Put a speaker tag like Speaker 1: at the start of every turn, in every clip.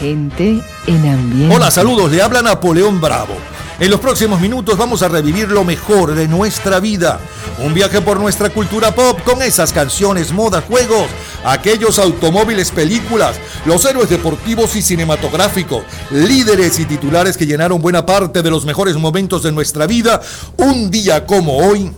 Speaker 1: Gente en ambiente.
Speaker 2: Hola, saludos, le habla Napoleón Bravo. En los próximos minutos vamos a revivir lo mejor de nuestra vida. Un viaje por nuestra cultura pop con esas canciones, moda, juegos, aquellos automóviles, películas, los héroes deportivos y cinematográficos, líderes y titulares que llenaron buena parte de los mejores momentos de nuestra vida. Un día como hoy,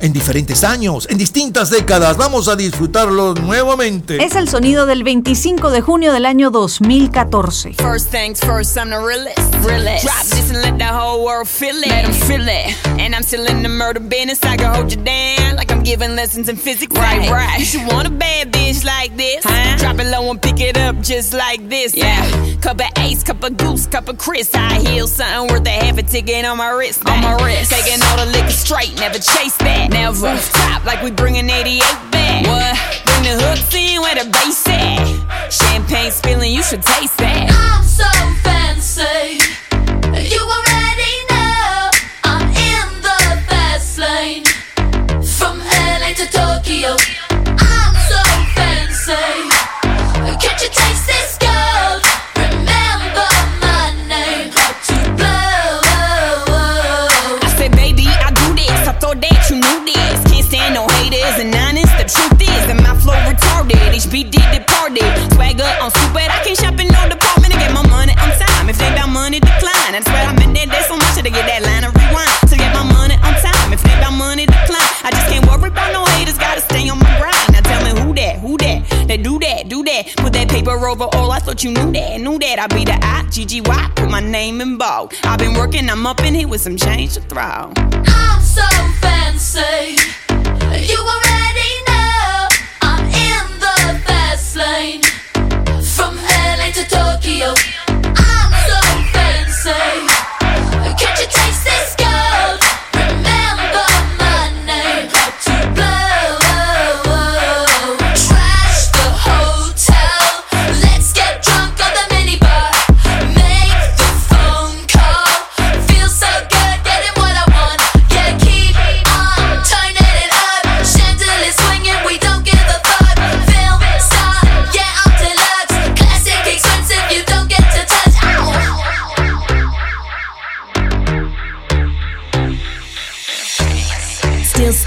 Speaker 2: en diferentes años, en distintas décadas. Vamos a disfrutarlo nuevamente.
Speaker 1: Es el sonido del 25 de junio del año 2014. First things first, I'm the realest. realest. Drop this and let the whole world feel it. Let them feel it. And I'm still in the murder business. I can hold you down like I'm giving lessons in physics. Right, right. You should want a bad bitch like this. Huh? Drop it low and pick it up just like this. Yeah. Cup of ace, cup of goose, cup of Chris. I heal something worth a half a ticket on my wrist. On my wrist. Taking all the liquor straight, never chase that. Never top like we bringing 88 back. What? Bring the hooks in where the bass at. Champagne spilling, you should taste that.
Speaker 3: I'm so fancy. You already know I'm in the fast lane. From LA to Tokyo.
Speaker 1: That's why I'm in there. There's so much to get that line of rewind. To get my money on time. If they got money, decline. I just can't worry about no haters. Gotta stay on my grind. Now tell me who that, who that. They do that, do that. Put that paper over all. I thought you knew that, knew that. I be the I, GGY. Put my name in bold. I've been working, I'm up in here with some change to throw.
Speaker 3: I'm so fancy. You already know I'm in the fast lane. From LA to Tokyo,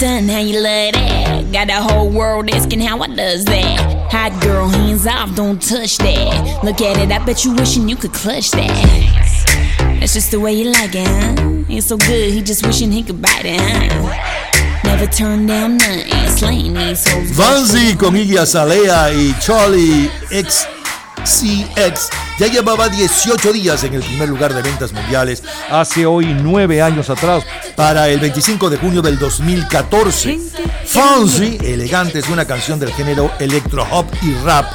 Speaker 1: Still how you love that. Got the whole world asking how I does that. Hot girl, hands off, don't touch that. Look at it, I bet you wishing you could clutch that. That's just the way you like it, huh? It's so good, he just wishing he could bite it, huh?
Speaker 2: Vanzi con Iggy Azalea y Charlie XCX ya llevaba 18 días en el primer lugar de ventas mundiales hace hoy 9 años atrás para el 25 de junio del 2014. Fonzie, elegante, es una canción del género electro hop y rap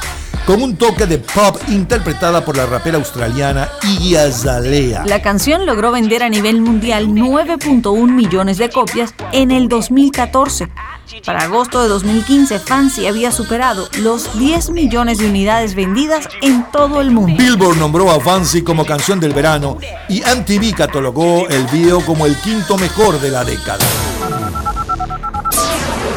Speaker 2: con un toque de pop interpretada por la rapera australiana Iggy Azalea.
Speaker 1: La canción logró vender a nivel mundial 9.1 millones de copias en el 2014. Para agosto de 2015, Fancy había superado los 10 millones de unidades vendidas en todo el mundo.
Speaker 2: Billboard nombró a Fancy como canción del verano y MTV catalogó el video como el quinto mejor de la década.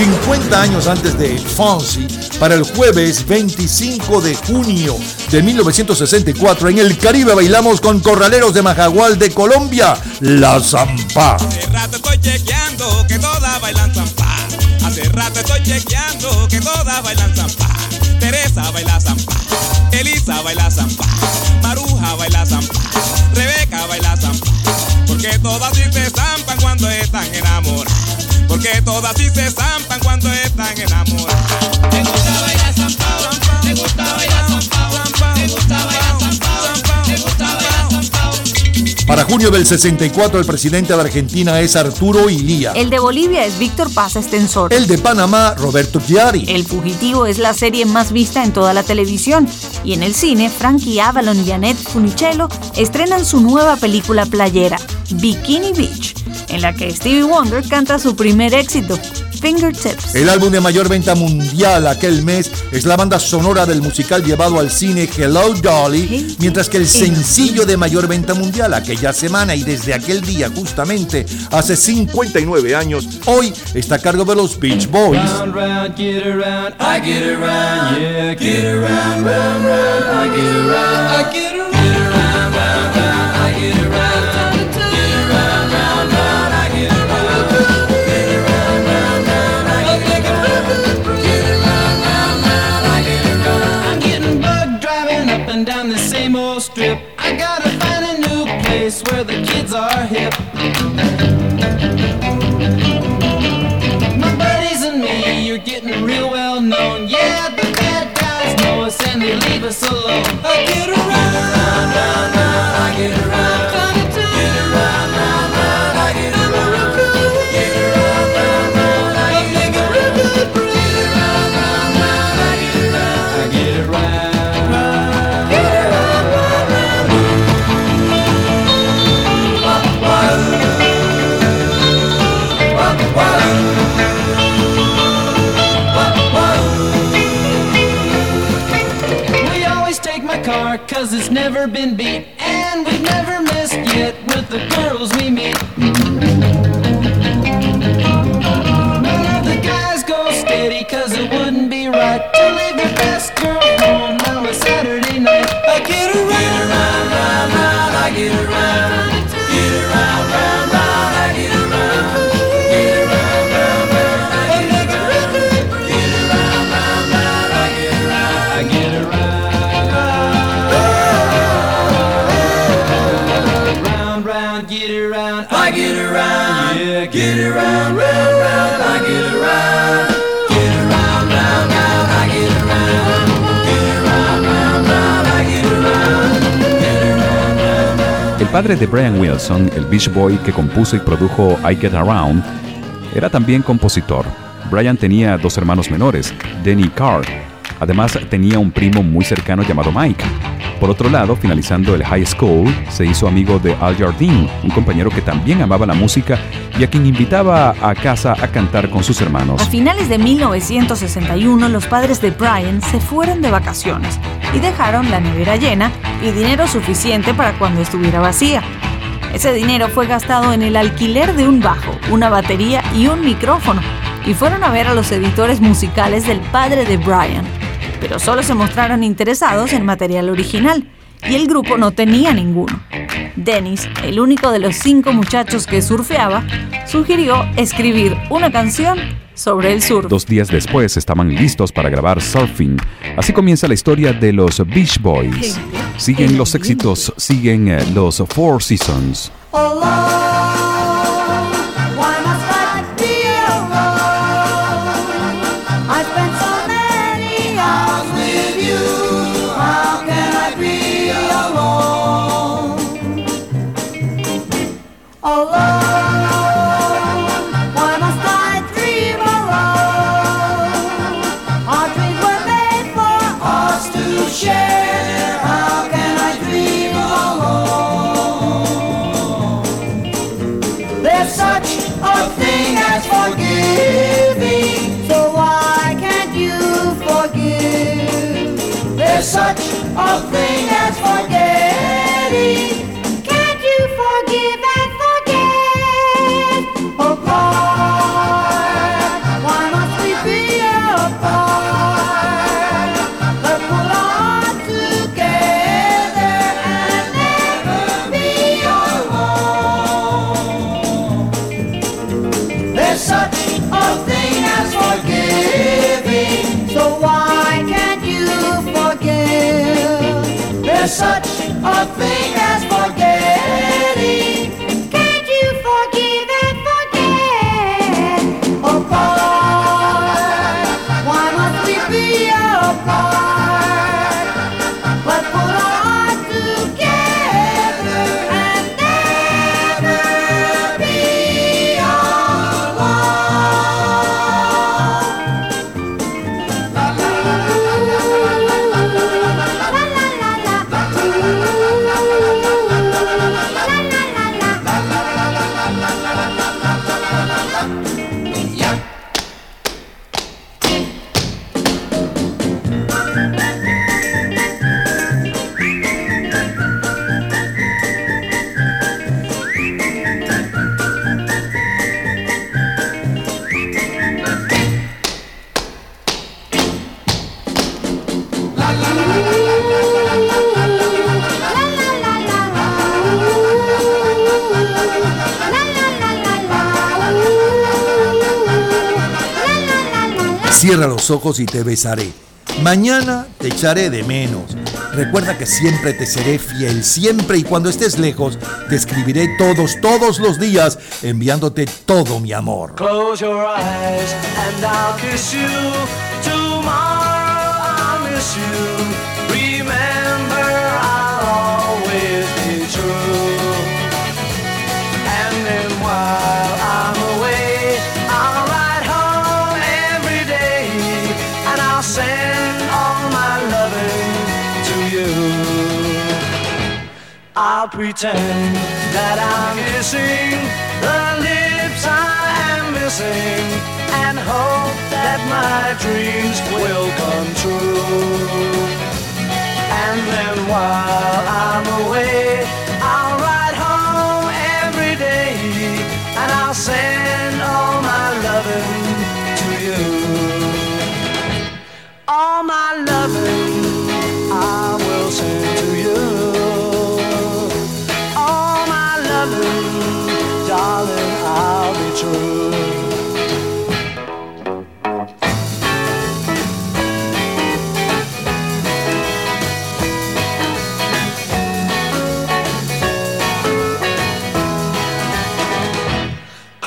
Speaker 2: 50 años antes de Fonzie, para el jueves 25 de junio de 1964, en el Caribe bailamos con Corraleros de Majagual de Colombia, La Zampa.
Speaker 4: Hace rato estoy chequeando que todas bailan zampa. Hace rato estoy chequeando que todas bailan zampa. Teresa baila zampa, Elisa baila zampa, Maruja baila zampa, Rebeca baila zampa. Porque todas sí se zampan cuando están enamoradas. Porque todas sí se zampan cuando están enamoradas. Me gusta bailar zampao, me gusta bailar zampao, me gusta bailar zampao, me gusta bailar zampao.
Speaker 2: Para junio del 64, el presidente de Argentina es Arturo Ilía.
Speaker 5: El de Bolivia es Víctor Paz Estensor.
Speaker 2: El de Panamá, Roberto Chiari.
Speaker 5: El Fugitivo es la serie más vista en toda la televisión. Y en el cine, Frankie Avalon y Annette Funicello estrenan su nueva película playera, Bikini Beach, en la que Stevie Wonder canta su primer éxito, Fingertips.
Speaker 2: El álbum de mayor venta mundial aquel mes es la banda sonora del musical llevado al cine Hello Dolly, mientras que el sencillo de mayor venta mundial aquella semana y desde aquel día justamente hace 59 años, hoy está a cargo de los Beach Boys.
Speaker 6: Round, round, get around, I get around, yeah, get around, round, round, I get around, I get around, get around, My been beat
Speaker 7: padre de Brian Wilson, el Beach Boy que compuso y produjo I Get Around, era también compositor. Brian tenía dos hermanos menores, Denny y Carl. Además, tenía un primo muy cercano llamado Mike. Por otro lado, finalizando el high school, se hizo amigo de Al Jardine, un compañero que también amaba la música y a quien invitaba a casa a cantar con sus hermanos.
Speaker 5: A finales de 1961, los padres de Brian se fueron de vacaciones y dejaron la nevera llena y dinero suficiente para cuando estuviera vacía. Ese dinero fue gastado en el alquiler de un bajo, una batería y un micrófono, y fueron a ver a los editores musicales del padre de Brian, pero solo se mostraron interesados en material original, y el grupo no tenía ninguno. Dennis, el único de los cinco muchachos que surfeaba, sugirió escribir una canción sobre el surf.
Speaker 7: Dos días después estaban listos para grabar Surfing. Así comienza la historia de los Beach Boys. Siguen los éxitos, siguen eh, los Four Seasons.
Speaker 8: a thing as forgetting. Can't you forgive and forget? Why must we be apart?
Speaker 2: Ojos y te besaré. Mañana te echaré de menos. Recuerda que siempre te seré fiel, siempre y cuando estés lejos, te escribiré todos, todos los días, enviándote todo mi amor.
Speaker 6: Close your eyes and I'll kiss you. Tomorrow I'll miss you. Pretend that I'm missing the lips I am missing and hope that my dreams will come true. And then while I'm away, I'll ride home every day and I'll send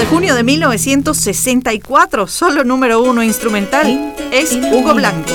Speaker 5: De junio de 1964, solo número uno instrumental, es Hugo Blanco.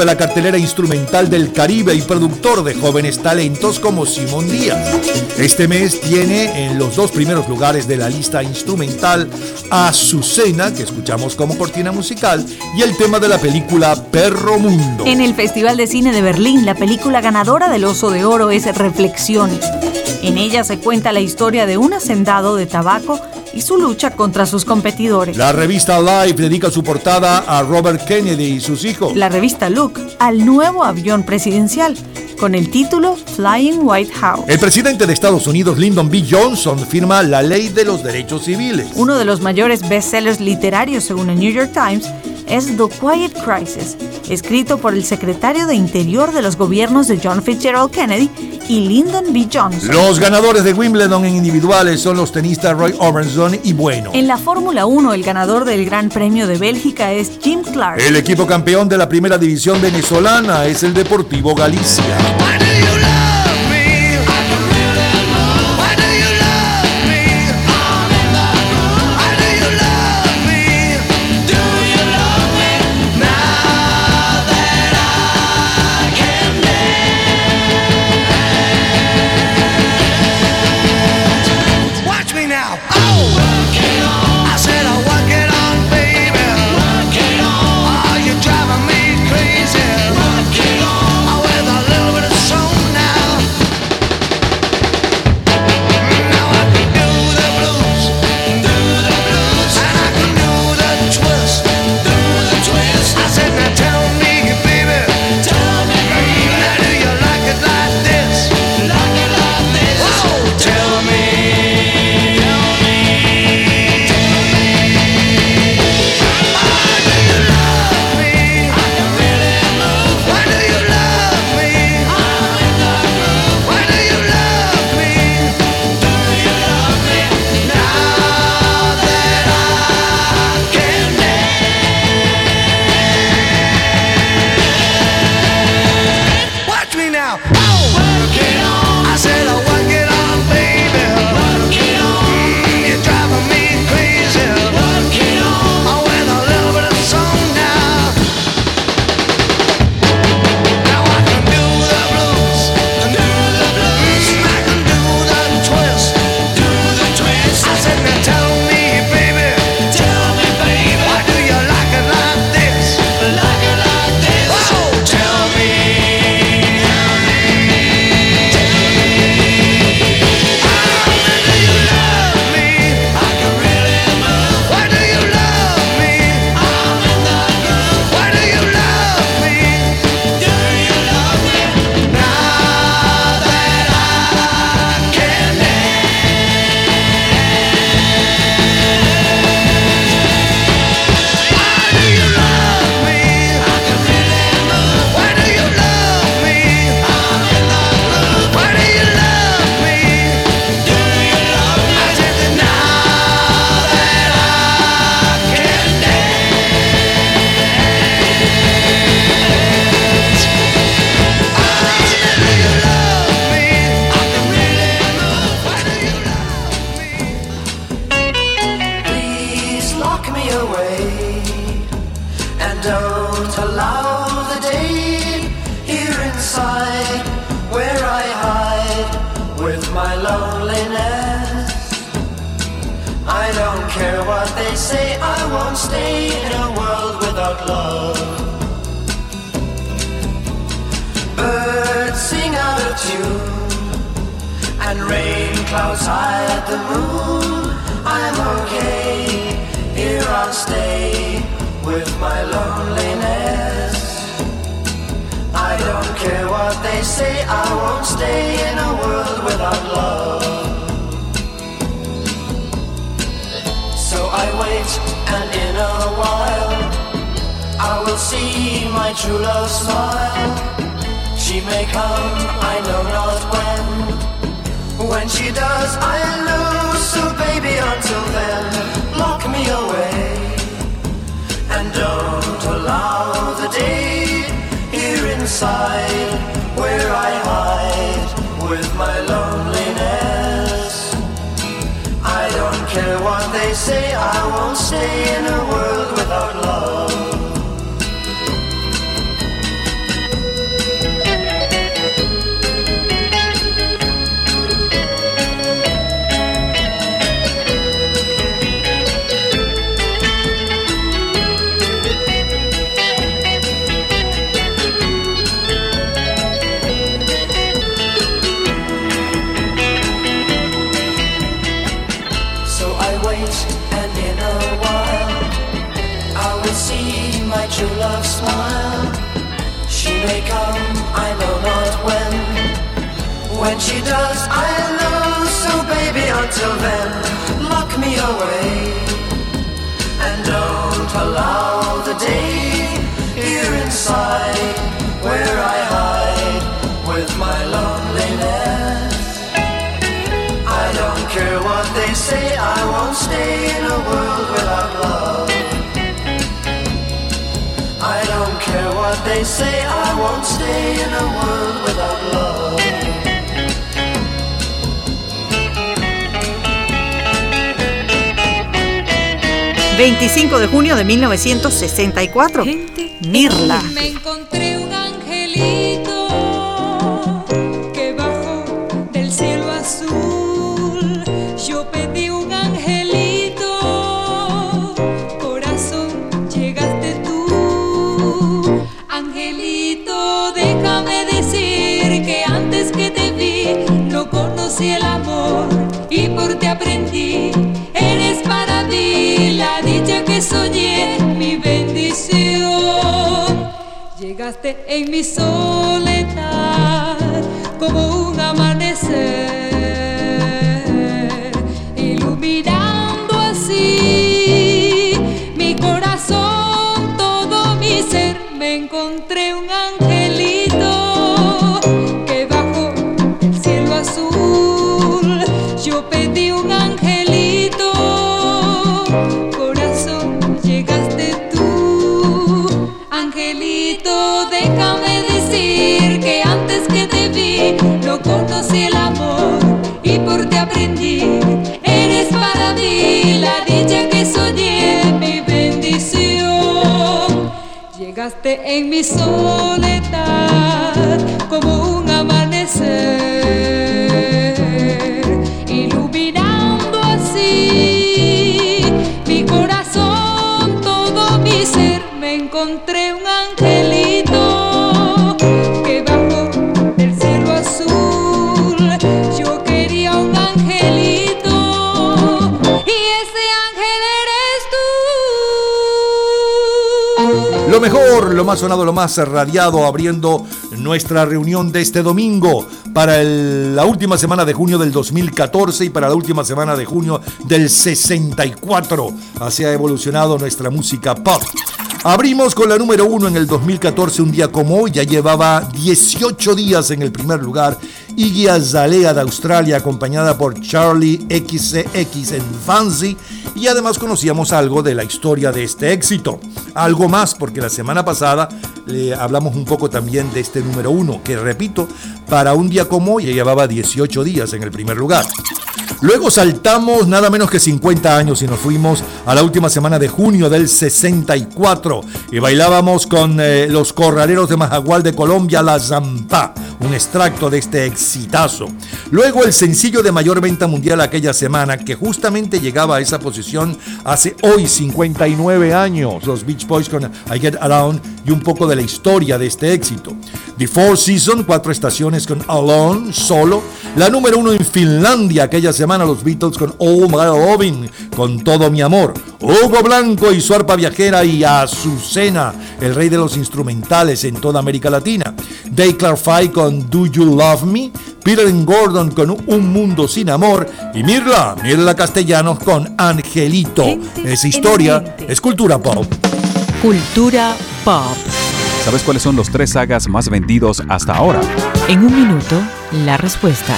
Speaker 2: De la cartelera instrumental del Caribe y productor de jóvenes talentos como Simón Díaz. Este mes tiene en los dos primeros lugares de la lista instrumental a Azucena, que escuchamos como cortina musical, y el tema de la película Perro Mundo.
Speaker 5: En el Festival de Cine de Berlín, la película ganadora del Oso de Oro es Reflexiones. En ella se cuenta la historia de un hacendado de tabaco y su lucha contra sus competidores.
Speaker 2: La revista Life dedica su portada a Robert Kennedy y sus hijos.
Speaker 5: La revista Look al nuevo avión presidencial con el título Flying White House.
Speaker 2: El presidente de Estados Unidos, Lyndon B. Johnson, firma la Ley de los Derechos Civiles.
Speaker 5: Uno de los mayores bestsellers literarios según el New York Times es The Quiet Crisis, escrito por el secretario de Interior de los gobiernos de John Fitzgerald Kennedy y Lyndon B. Johnson.
Speaker 2: Los ganadores de Wimbledon en individuales son los tenistas Roy Orbison y Bueno.
Speaker 5: En la Fórmula 1, el ganador del Gran Premio de Bélgica es Jim Clark.
Speaker 2: El equipo campeón de la primera división venezolana es el Deportivo Galicia.
Speaker 9: I and in a while, I will see my true love smile. She may come, I know not when. When she does, I'll know. So baby, until then, lock me away. And don't allow the day here inside where I say, I won't stay in a world without love. I don't care what they say, I won't stay in a world without love.
Speaker 5: 25 de junio de 1964. Mirla.
Speaker 10: Me encontré la dicha que soñé, mi bendición. Llegaste en mi soledad como un amanecer, Llegaste
Speaker 2: Lo más sonado, lo más radiado, abriendo nuestra reunión de este domingo para la última semana de junio del 2014 y para la última semana de junio del 64. Así ha evolucionado nuestra música pop. Abrimos con la número uno en el 2014, un día como hoy, ya llevaba 18 días en el primer lugar. Iggy Azalea de Australia, acompañada por Charlie XCX en Fancy, y además conocíamos algo de la historia de este éxito. Algo más, porque la semana pasada le hablamos un poco también de este número uno, que repito, para un día como hoy llevaba 18 días en el primer lugar. Luego saltamos nada menos que 50 años y nos fuimos a la última semana de junio del 64 y bailábamos con eh, los corraleros de Majagual de Colombia, La Zampa, un extracto de este exitazo. Luego el sencillo de mayor venta mundial aquella semana que justamente llegaba a esa posición hace hoy 59 años, los Beach Boys con I Get Around y un poco de la historia de este éxito. The Four Seasons, cuatro estaciones con Alone, solo. La número uno en Finlandia aquella semana, los Beatles con All My Loving, con todo mi amor. Hugo Blanco y su arpa viajera y Azucena, el rey de los instrumentales en toda América Latina. Dave Clark con Do You Love Me. Peter Gordon con Un Mundo Sin Amor. Y Mirla, Mirla Castellanos con Angelito. Es historia, es cultura pop.
Speaker 5: Cultura pop.
Speaker 7: ¿Sabes cuáles son los tres sagas más vendidos hasta ahora?
Speaker 5: En un minuto, la respuesta.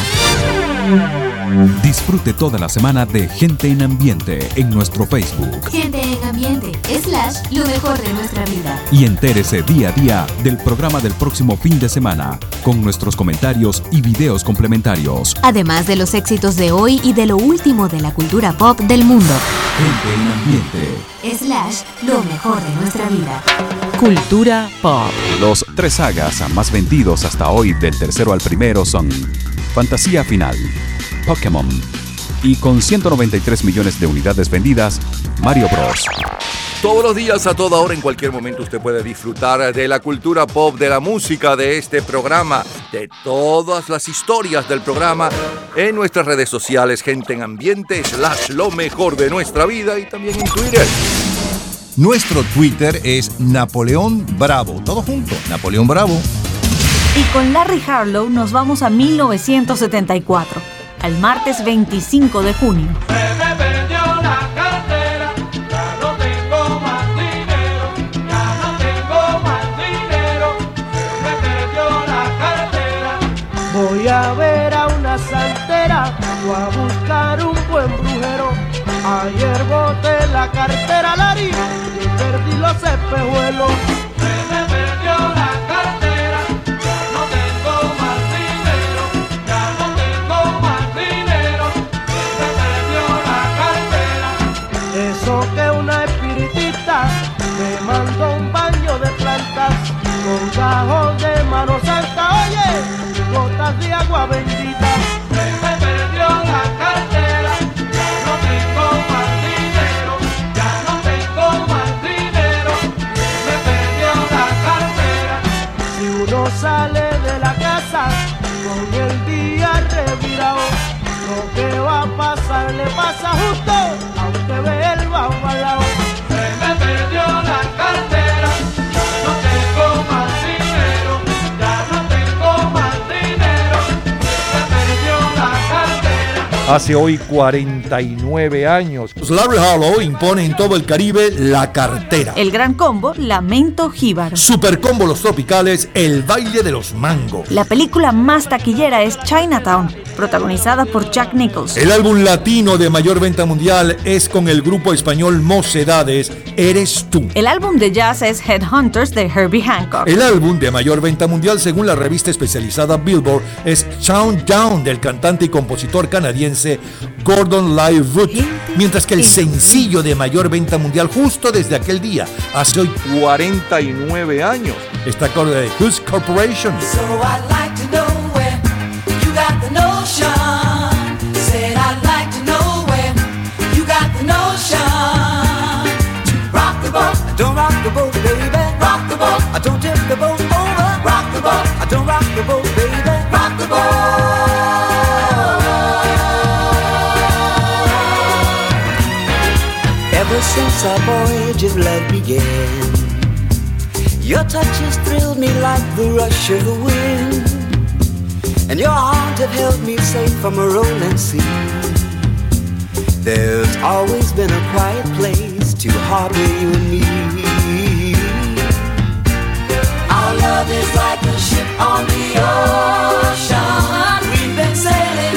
Speaker 7: Disfrute toda la semana de Gente en Ambiente en nuestro Facebook
Speaker 11: Gente en ambiente, slash, lo mejor de nuestra vida.
Speaker 7: y entérese día a día del programa del próximo fin de semana con nuestros comentarios y videos complementarios.
Speaker 11: Además de los éxitos de hoy y de lo último de la cultura pop del mundo.
Speaker 7: Gente en Ambiente.
Speaker 11: Slash, lo mejor de nuestra vida.
Speaker 5: Cultura pop.
Speaker 7: Los tres sagas más vendidos hasta hoy del tercero al primero son Fantasía Final, Pokémon y con 193 millones de unidades vendidas, Mario Bros.
Speaker 2: Todos los días, a toda hora, en cualquier momento, usted puede disfrutar de la cultura pop, de la música, de este programa, de todas las historias del programa en nuestras redes sociales, gente en ambiente, slash lo mejor de nuestra vida y también en Twitter. Nuestro Twitter es Napoleón Bravo. Todo junto, Napoleón Bravo.
Speaker 5: Y con Larry Harlow nos vamos a 1974, al martes 25 de junio.
Speaker 6: Me perdió la cartera, ya no tengo más dinero, ya no tengo más dinero, me perdió la cartera. Voy a ver a una santera, o a buscar un buen brujero. Ayer boté la cartera Lari y perdí los espejuelos. Bendita. Me perdió la cartera, ya no tengo más dinero, ya no tengo más dinero. Me perdió la cartera. Si uno sale de la casa con el día revirado, lo que va a pasar le pasa justo, aunque ve el bajo al.
Speaker 2: Hace hoy 49 años. Larry Harlow impone en todo el Caribe la cartera.
Speaker 5: El gran combo, Lamento Jíbaro.
Speaker 2: Super combo Los Tropicales, el baile de los mangos.
Speaker 5: La película más taquillera es Chinatown, protagonizada por Jack Nichols.
Speaker 2: El álbum latino de mayor venta mundial es con el grupo español Mocedades, Eres tú.
Speaker 5: El álbum de jazz es Headhunters de Herbie Hancock.
Speaker 2: El álbum de mayor venta mundial según la revista especializada Billboard es Countdown del cantante y compositor canadiense Gordon Lightfoot, mientras que el sencillo de mayor venta mundial justo desde aquel día, hace hoy 49 años, está con de Who's Corporation.
Speaker 12: So since our voyage of love began. Your touch has thrilled me like the rush of the wind, and your arms have held me safe from a rolling sea. There's always been a quiet place to harbor you and me. Our love is like a ship on the ocean. We've been sailing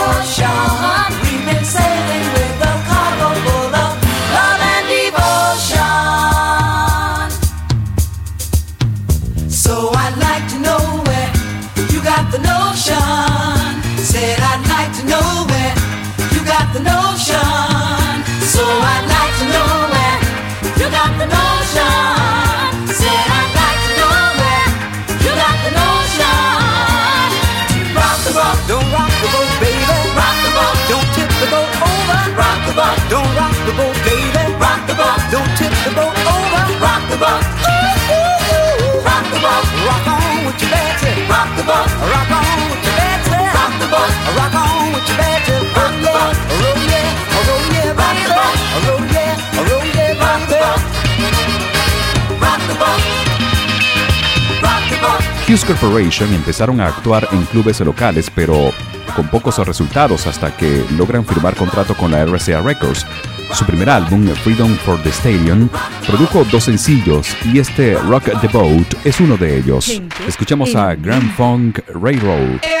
Speaker 7: Hughes Corporation empezaron a actuar en clubes locales, pero con pocos resultados hasta que logran firmar contrato con la RCA Records, su primer álbum, Freedom for the Stadium, produjo dos sencillos y este Rock the Boat es uno de ellos. Escuchamos a Grand Funk Railroad.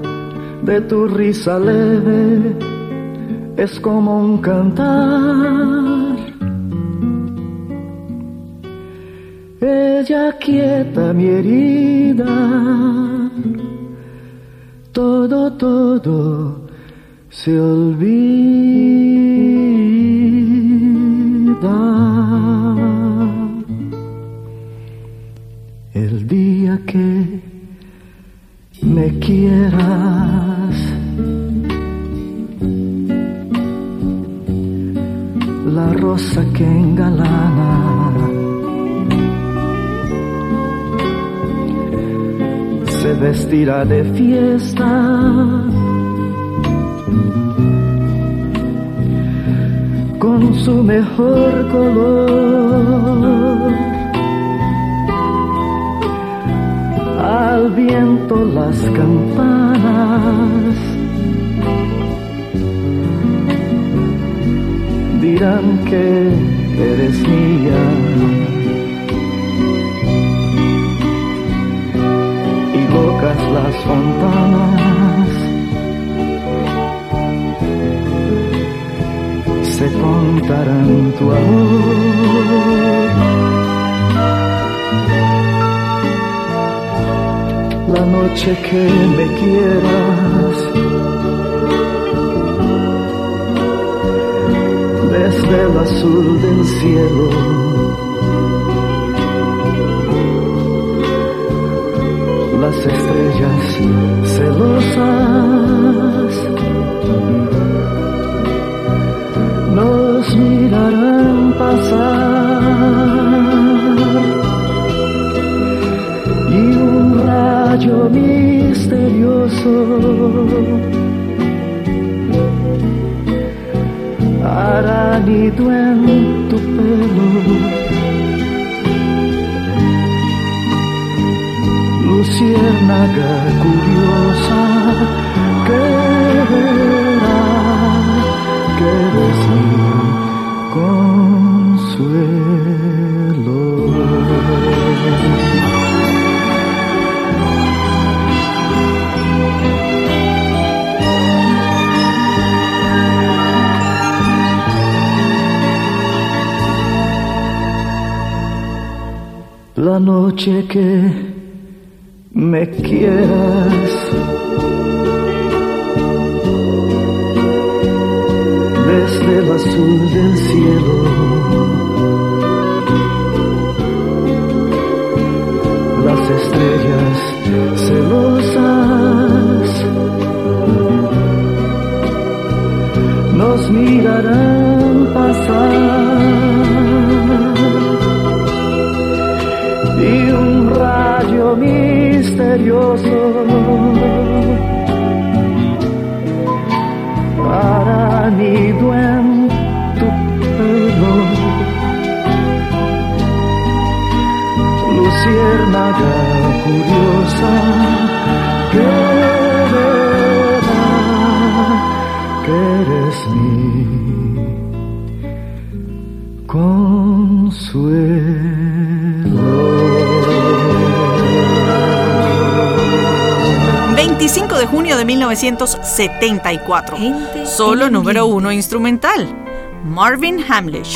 Speaker 13: de tu risa leve es como un cantar. Ella quieta mi herida, todo, todo se olvida. De fiesta con su mejor color. Al viento las campanas dirán que eres mía. Contarán tu amor. La noche que me quieras, desde el azul del cielo. Las estrellas celosas mirarán pasar y un rayo misterioso hará nido en tu pelo. Luciérnaga curiosa que La noche que me quieras desde el azul del cielo. Las estrellas celosas. Nos mirarán pasar. Y un rayo misterioso curiosa que verá que eres mi consuelo.
Speaker 5: 25 de junio de 1974. Solo número uno instrumental. Marvin Hamlish.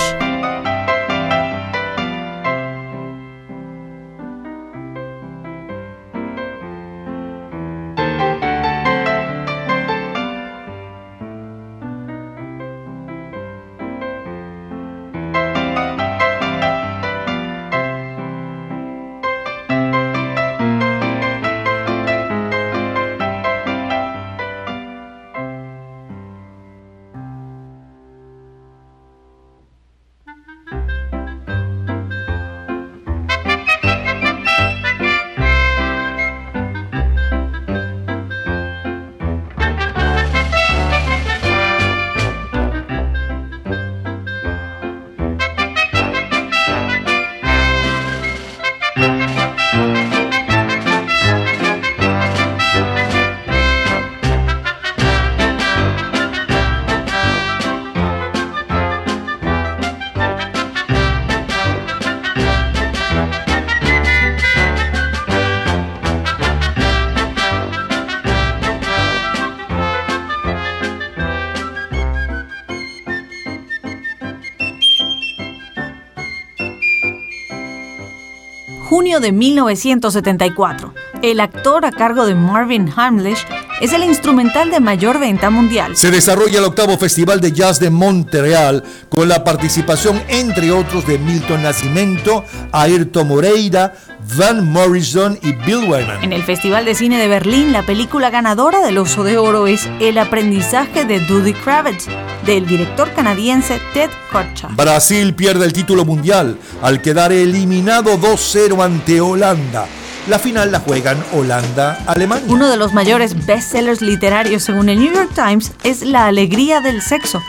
Speaker 5: Junio de 1974. El actor a cargo de Marvin Hamlish es el instrumental de mayor venta mundial.
Speaker 2: Se desarrolla el octavo Festival de Jazz de Montreal con la participación, entre otros, de Milton Nascimento, Ayrton Moreira, Van Morrison y Bill Wyman.
Speaker 5: En el Festival de Cine de Berlín, la película ganadora del Oso de Oro es El aprendizaje de Dudy Kravitz, del director canadiense Ted Kotcha.
Speaker 2: Brasil pierde el título mundial al quedar eliminado 2-0 ante Holanda. La final la juegan Holanda-Alemania.
Speaker 5: Uno de los mayores bestsellers literarios según el New York Times es La alegría del sexo,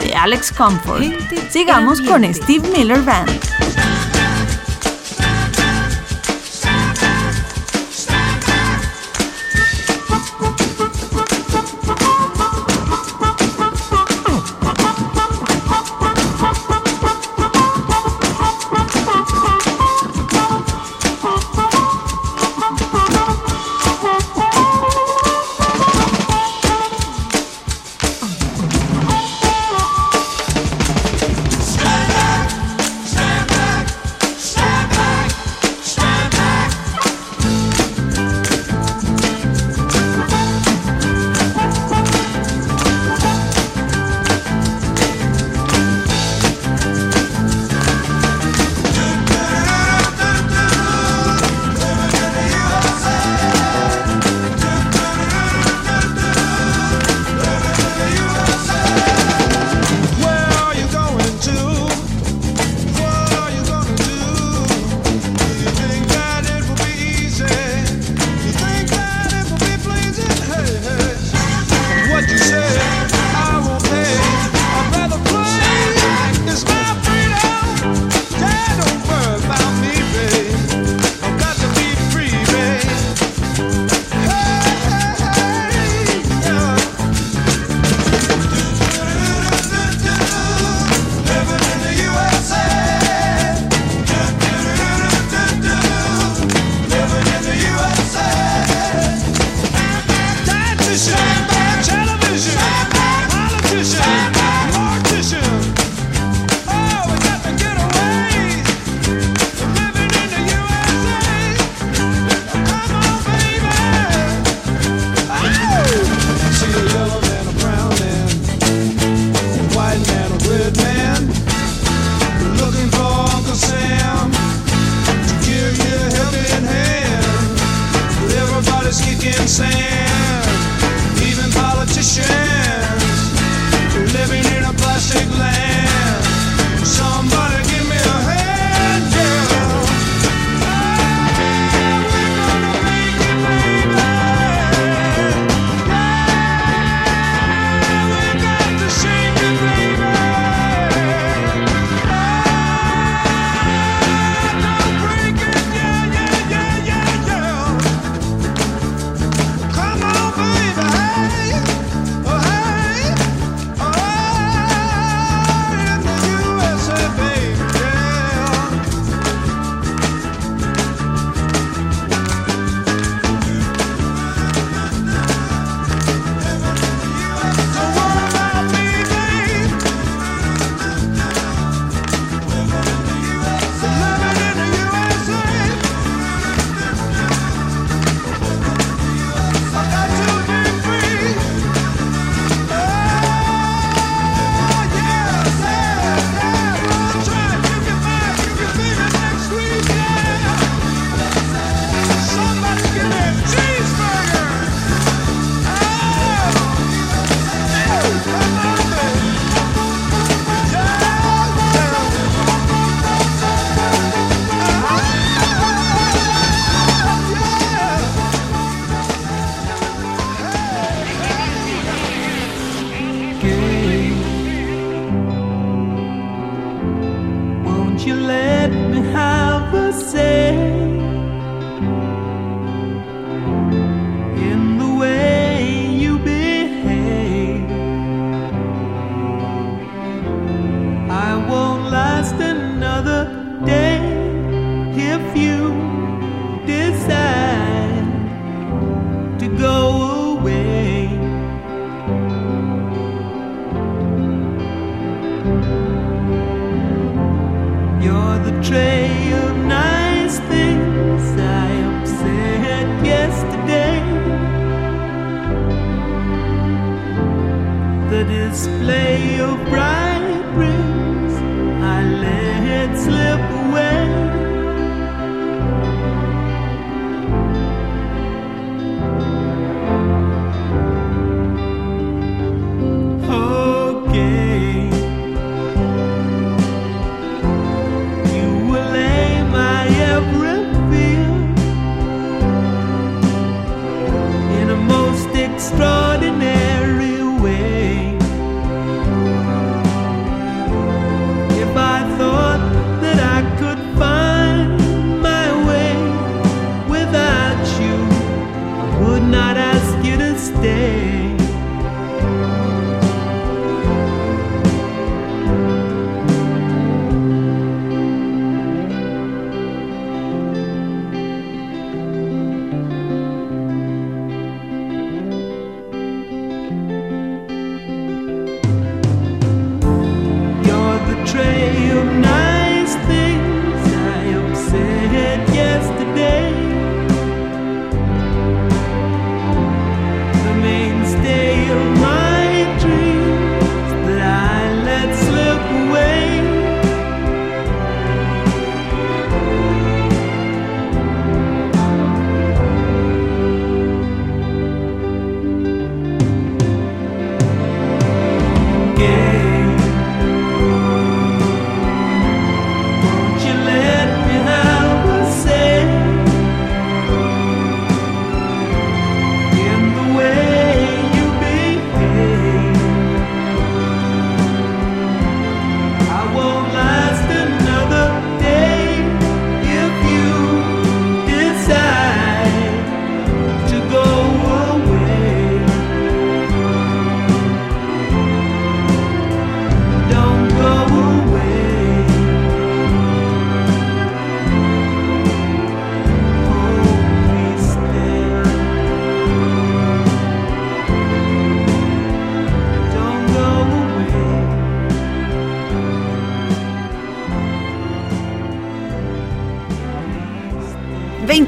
Speaker 5: de Alex Comfort. Sigamos con Steve Miller Band.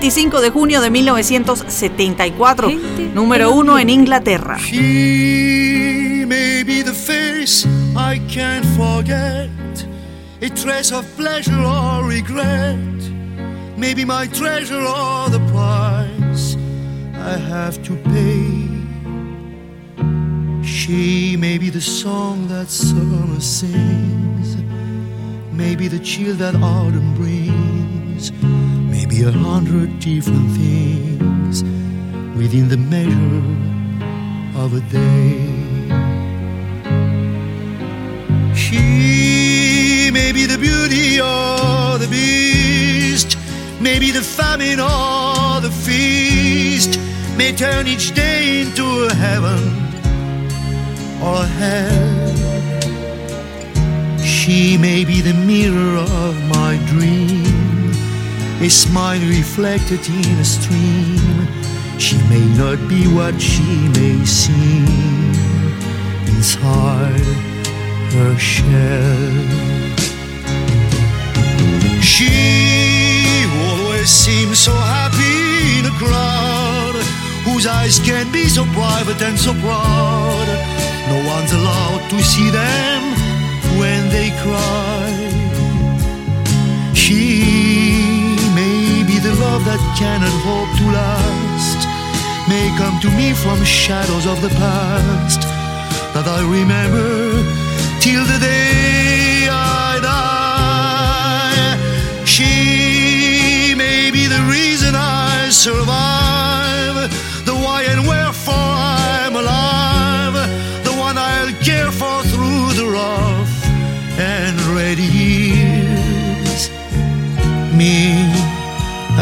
Speaker 5: 25 de junio de 1974, número uno en Inglaterra.
Speaker 14: She may be the face I can't forget, a trace of pleasure or regret, maybe my treasure or the price I have to pay. She may be the song that summer sings, maybe the chill that autumn brings, maybe a hundred different things within the measure of a day. She may be the beauty or the beast, maybe the famine or the feast, may turn each day into a heaven or a hell. She may be the mirror of my dream, a smile reflected in a stream. She may not be what she may seem inside her shell. She always seems so happy in a crowd whose eyes can be so private and so proud. No one's allowed to see them when they cry. She that cannot hope to last, may come to me from shadows of the past that I remember till the day I die. She may be the reason I survive,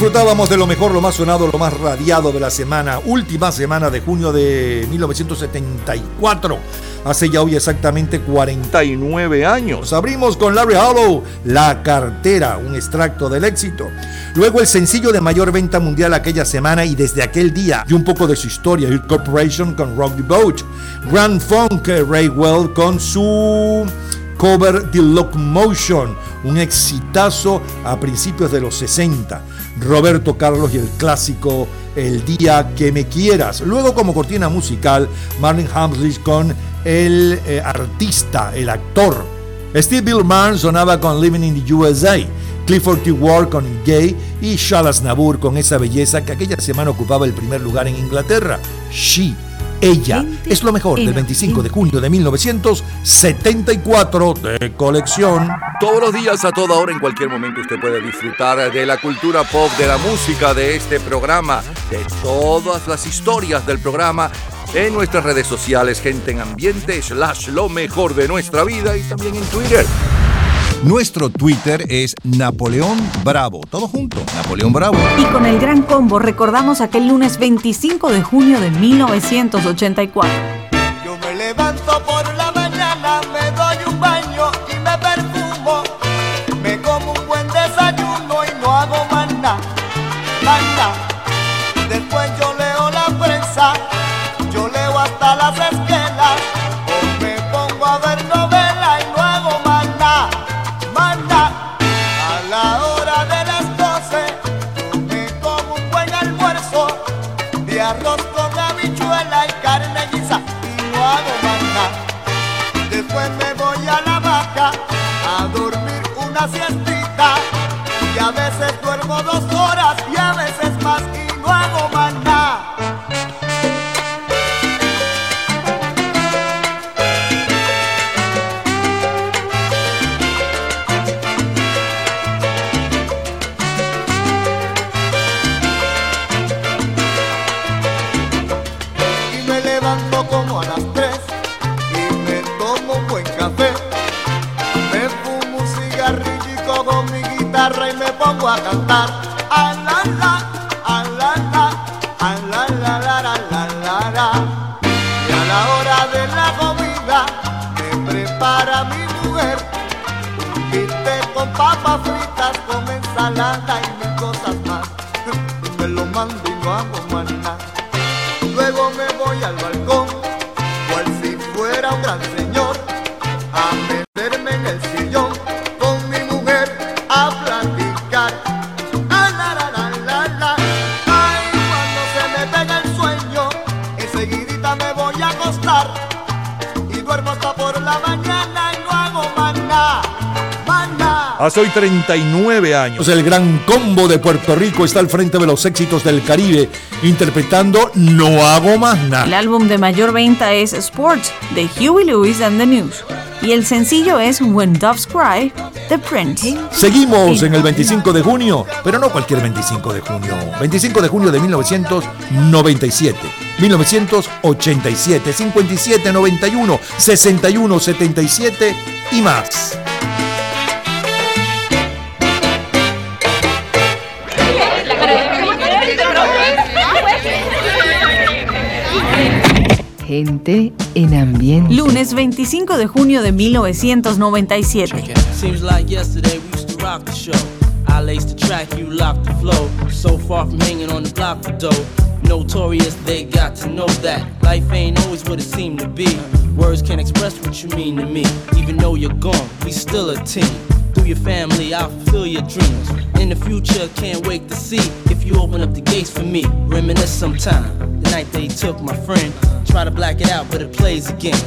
Speaker 2: Disfrutábamos de lo mejor, lo más sonado, lo más radiado de la semana, última semana de junio de 1974. Hace ya hoy exactamente 49 años. Abrimos con Larry Hollow, La Cartera, un extracto del éxito. Luego el sencillo de mayor venta mundial aquella semana y desde aquel día, y un poco de su historia, Hit Corporation con Rock the Boat, Grand Funk, Ray Well con su cover The Locomotion, un exitazo a principios de los 60. Roberto Carlos y el clásico El día que me quieras. Luego como cortina musical, Marlon Hamlish con el eh, artista, el actor. Steve Billman sonaba con Living in the USA. Clifford T. Ward con Gay y Shalas Nabur con esa belleza que aquella semana ocupaba el primer lugar en Inglaterra. She ella es lo mejor del 25 de junio de 1974 de colección.
Speaker 15: Todos los días, a toda hora, en cualquier momento, usted puede disfrutar de la cultura pop, de la música, de este programa, de todas las historias del programa en nuestras redes sociales, gente en ambiente, slash lo mejor de nuestra vida y también en Twitter.
Speaker 2: Nuestro Twitter es Napoleón Bravo. Todo junto, Napoleón Bravo.
Speaker 5: Y con el gran combo recordamos aquel lunes 25 de junio de 1984.
Speaker 16: Yo me levanto por la a veces duermo dos horas y a veces más y no hago más a cantar.
Speaker 2: Hoy 39 años. El gran combo de Puerto Rico está al frente de los éxitos del Caribe, interpretando No hago más
Speaker 5: El
Speaker 2: nada.
Speaker 5: álbum de mayor venta es Sports de Huey Lewis and the News. Y el sencillo es When Doves Cry, The Prince.
Speaker 2: Seguimos en el 25 de junio, pero no cualquier 25 de junio. 25 de junio de 1997, 1987, 57, 91, 61, 77 y más.
Speaker 17: Gente en ambiente.
Speaker 5: Lunes 25 de junio de 1997.
Speaker 18: Seems like yesterday we used to rock the show. I laced the track, you locked the flow. So far from hanging on the block for dough. Notorious, they got to know that life ain't always what it seemed to be. Words can't express what you mean to me. Even though you're gone, we still a team. Through your family, I'll fulfill your dreams. In the future, can't wait to see if you open up the gates for me. Reminisce sometime. The night they took my friend. Try to black it out, but it plays again.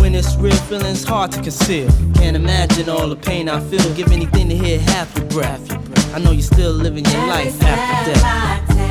Speaker 18: When it's real, feeling's hard to conceal. Can't imagine all the pain I feel. Give anything to hear half your breath. I know you're still living your life after death.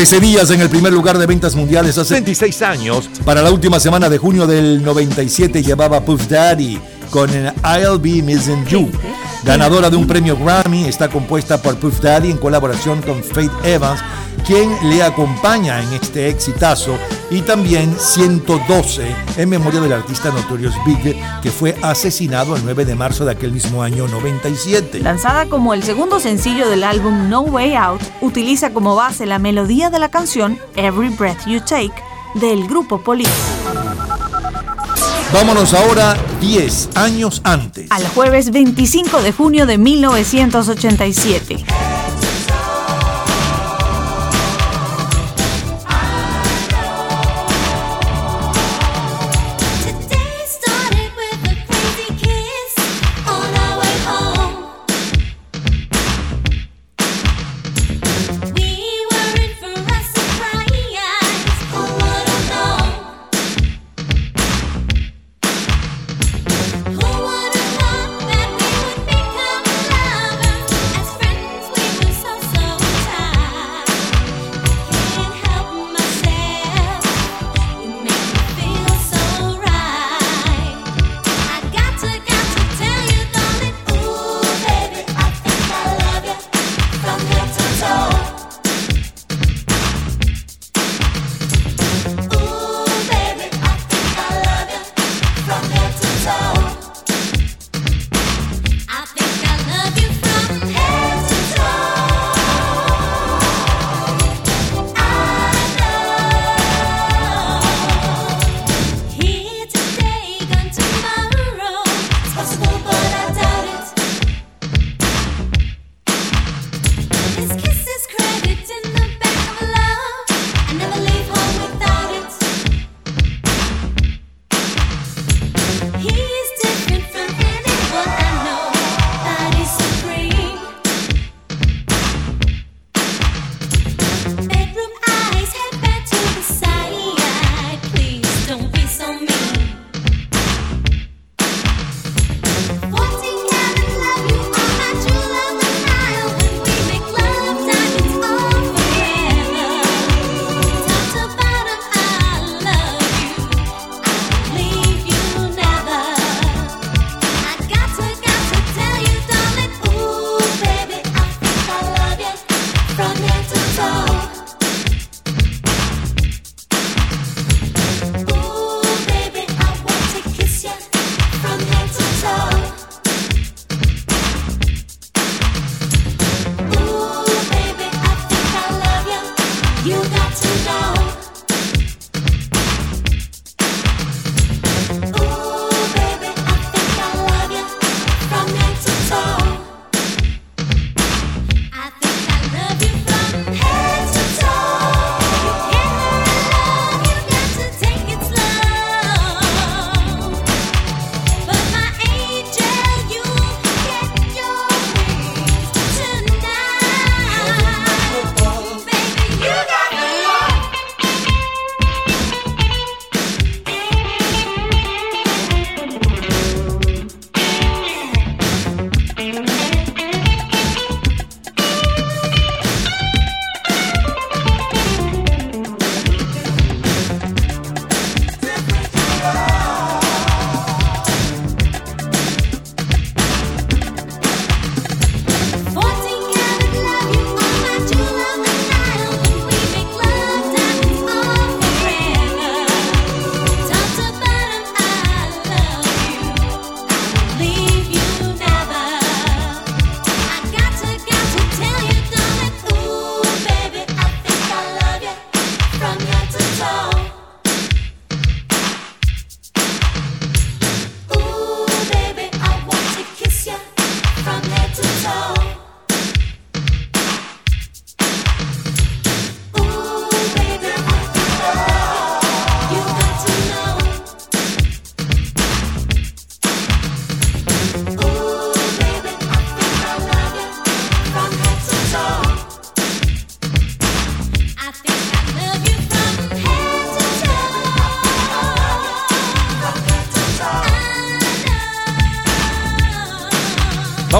Speaker 2: 13 días en el primer lugar de ventas mundiales hace
Speaker 15: 26 años.
Speaker 2: Para la última semana de junio del 97 llevaba Puff Daddy con I'll Be Missing You. Ganadora de un premio Grammy, está compuesta por Puff Daddy en colaboración con Faith Evans quien le acompaña en este exitazo, y también 112 en memoria del artista Notorious Big, que fue asesinado el 9 de marzo de aquel mismo año 97.
Speaker 5: Lanzada como el segundo sencillo del álbum No Way Out, utiliza como base la melodía de la canción Every Breath You Take del grupo Police.
Speaker 2: Vámonos ahora 10 años antes.
Speaker 5: Al jueves 25 de junio de 1987.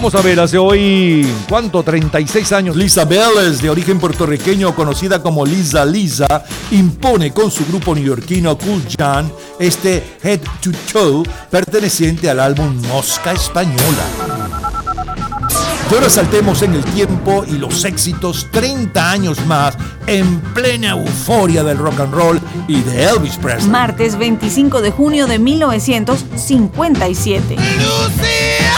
Speaker 2: Vamos a ver, hace hoy, ¿cuánto? 36 años. Lisa Belles, de origen puertorriqueño, conocida como Lisa Lisa, impone con su grupo neoyorquino Cool Jan este Head to Toe perteneciente al álbum Mosca Española. Y ahora saltemos en el tiempo y los éxitos 30 años más en plena euforia del rock and roll y de Elvis Presley.
Speaker 5: Martes 25 de junio de 1957.
Speaker 19: You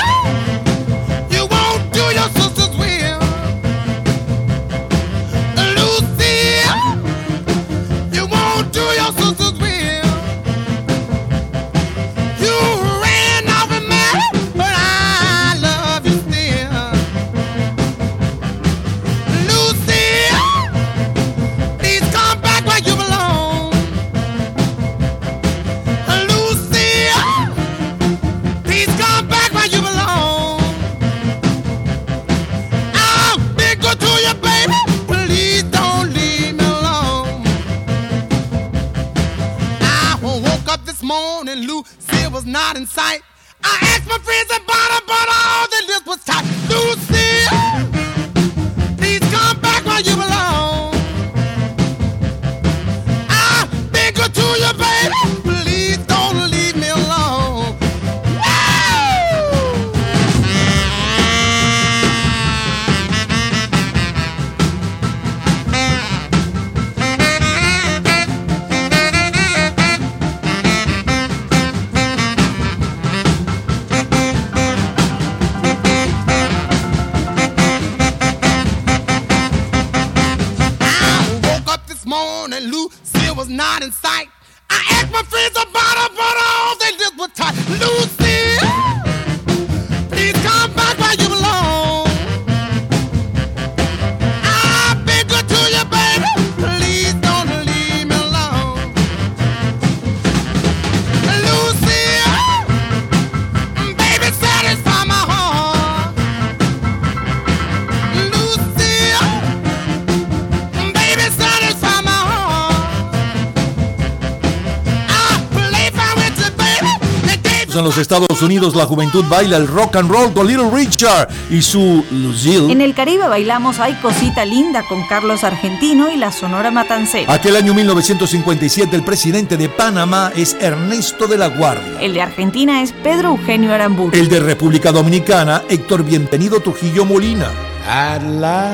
Speaker 2: los Estados Unidos la juventud baila el rock and roll con Little Richard y su Lucille.
Speaker 5: En el Caribe bailamos Ay Cosita Linda con Carlos Argentino y la Sonora Matancera.
Speaker 2: Aquel año 1957 el presidente de Panamá es Ernesto de la Guardia.
Speaker 5: El de Argentina es Pedro Eugenio Aramburu.
Speaker 2: El de República Dominicana, Héctor Bienvenido Trujillo Molina.
Speaker 20: At last,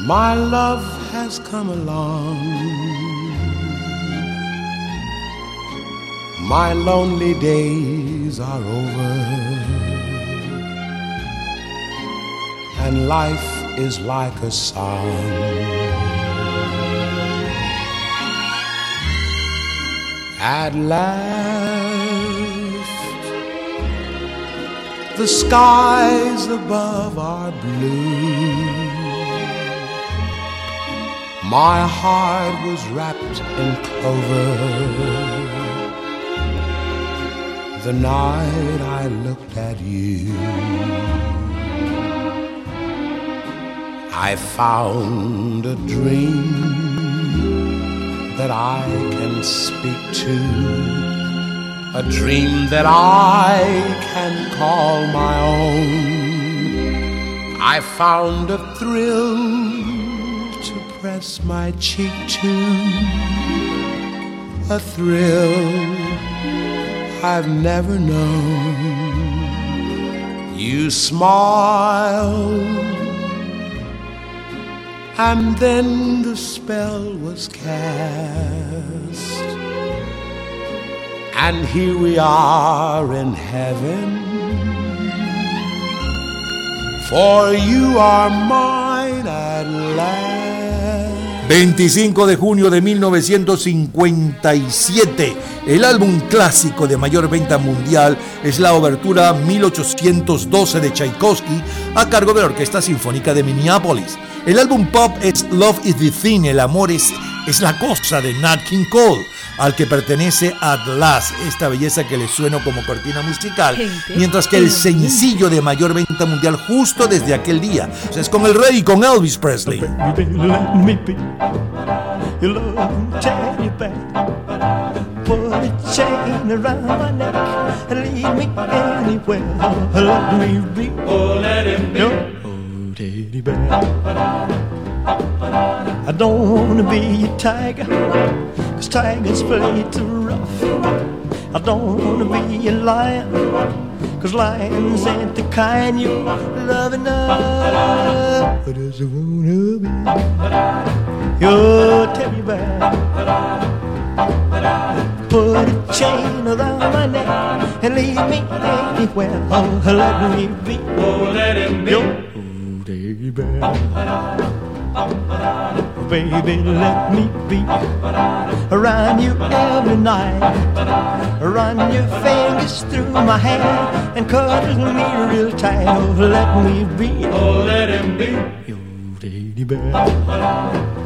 Speaker 20: my love has come along. My lonely days are over, and life is like a song. At last, the skies above are blue. My heart was wrapped in clover. The night I looked at you, I found a dream that I can speak to, a dream that I can call my own. I found a thrill to press my cheek to, a thrill I've never known. You smiled, and then the spell was cast. And here we are in heaven, for you are mine at last.
Speaker 2: 25 de junio de 1957, el álbum clásico de mayor venta mundial es la obertura 1812 de Tchaikovsky a cargo de la Orquesta Sinfónica de Minneapolis. El álbum pop es Love is the Thing, el amor es, es la cosa de Nat King Cole, al que pertenece At Last, esta belleza que le suena como cortina musical, mientras que el sencillo de mayor venta mundial justo desde aquel día, o sea, es con el rey, con Elvis Presley.
Speaker 21: Put a chain around my neck and lead me anywhere. Let me be. Oh, let him be. Oh, teddy bear. I don't wanna be a tiger, cause tigers play too rough. I don't wanna be a lion, cause lions ain't the kind you love enough. I just wanna be your teddy bear. Put a chain around my neck and leave me anywhere. Oh, let me be. Oh, let him be. Your teddy bear. Baby, let me be around you every night. Run your fingers through my hair and cuddle me real tight. Oh, let me be. Oh, let him be. Your teddy bear.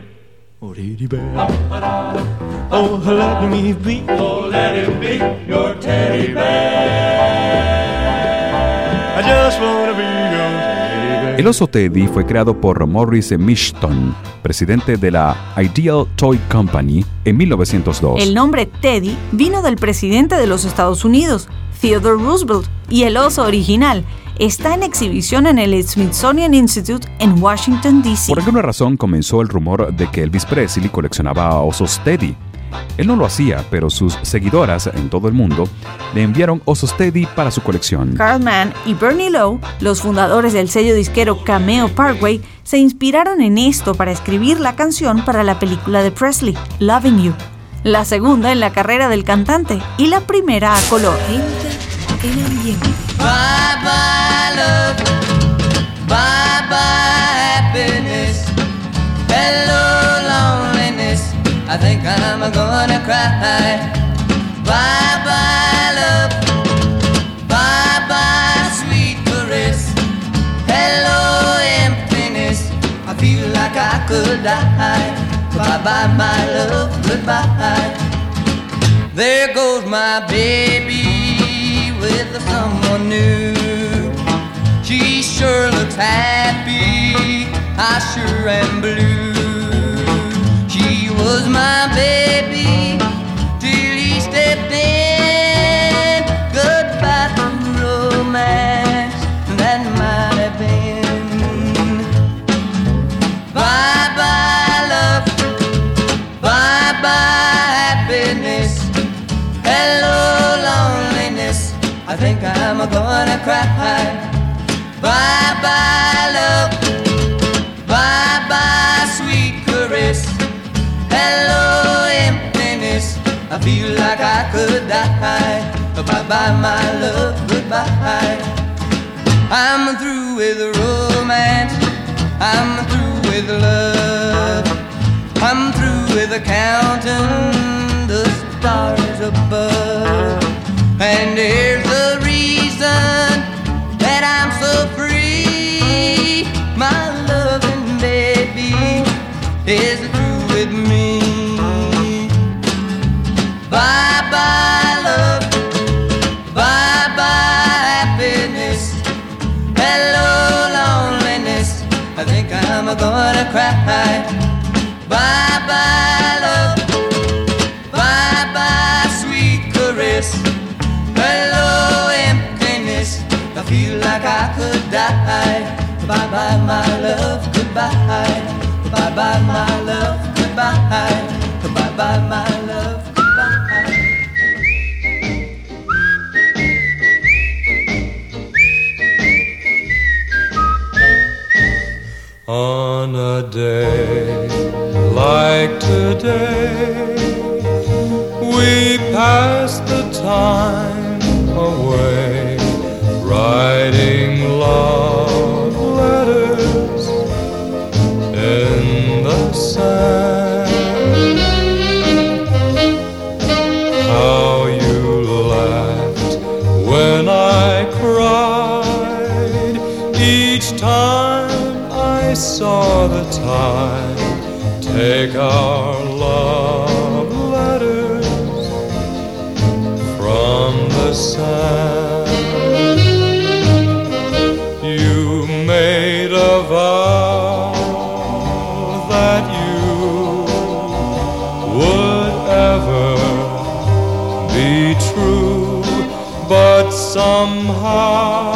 Speaker 21: Oh, teddy bear. Oh, let me be. Oh, let him be your teddy bear. I just wanna be your teddy bear.
Speaker 7: El oso Teddy fue creado por Morris Mishton, presidente de la Ideal Toy Company, en 1902.
Speaker 5: El nombre Teddy vino del presidente de los Estados Unidos, Theodore Roosevelt, y el oso original está en exhibición en el Smithsonian Institute en Washington, D.C.
Speaker 7: Por alguna razón comenzó el rumor de que Elvis Presley coleccionaba osos Teddy. Él no lo hacía, pero sus seguidoras en todo el mundo le enviaron osos Teddy para su colección.
Speaker 5: Carl Mann y Bernie Lowe, los fundadores del sello disquero Cameo Parkway, se inspiraron en esto para escribir la canción para la película de Presley, Loving You, la segunda en la carrera del cantante y la primera a color.
Speaker 17: En ambiente.
Speaker 12: Bye bye love, bye bye happiness, hello loneliness. I think I'm gonna cry. Bye bye love, bye bye sweet caress, hello emptiness. I feel like I could die. Bye bye my love, goodbye. There goes my baby with someone new. She sure looks happy, I sure am blue. She was my baby I'm gonna cry. Bye bye, love. Bye bye, sweet caress. Hello, emptiness. I feel like I could die. Bye bye, my love. Goodbye. I'm through with romance. I'm through with love. I'm through with counting the stars above. And here's the reason that I'm so free. My loving baby is through with me. Bye bye, love. Bye bye, happiness. Hello, loneliness. I think I'm gonna cry. Bye I could die. Bye bye, my love. Goodbye. Bye bye, my love. Goodbye. Bye bye, my love. Goodbye.
Speaker 22: On a day like today, we pass the time away, writing love letters in the sand. How you laughed when I cried each time I saw the tide take our love letters from the sand. Somehow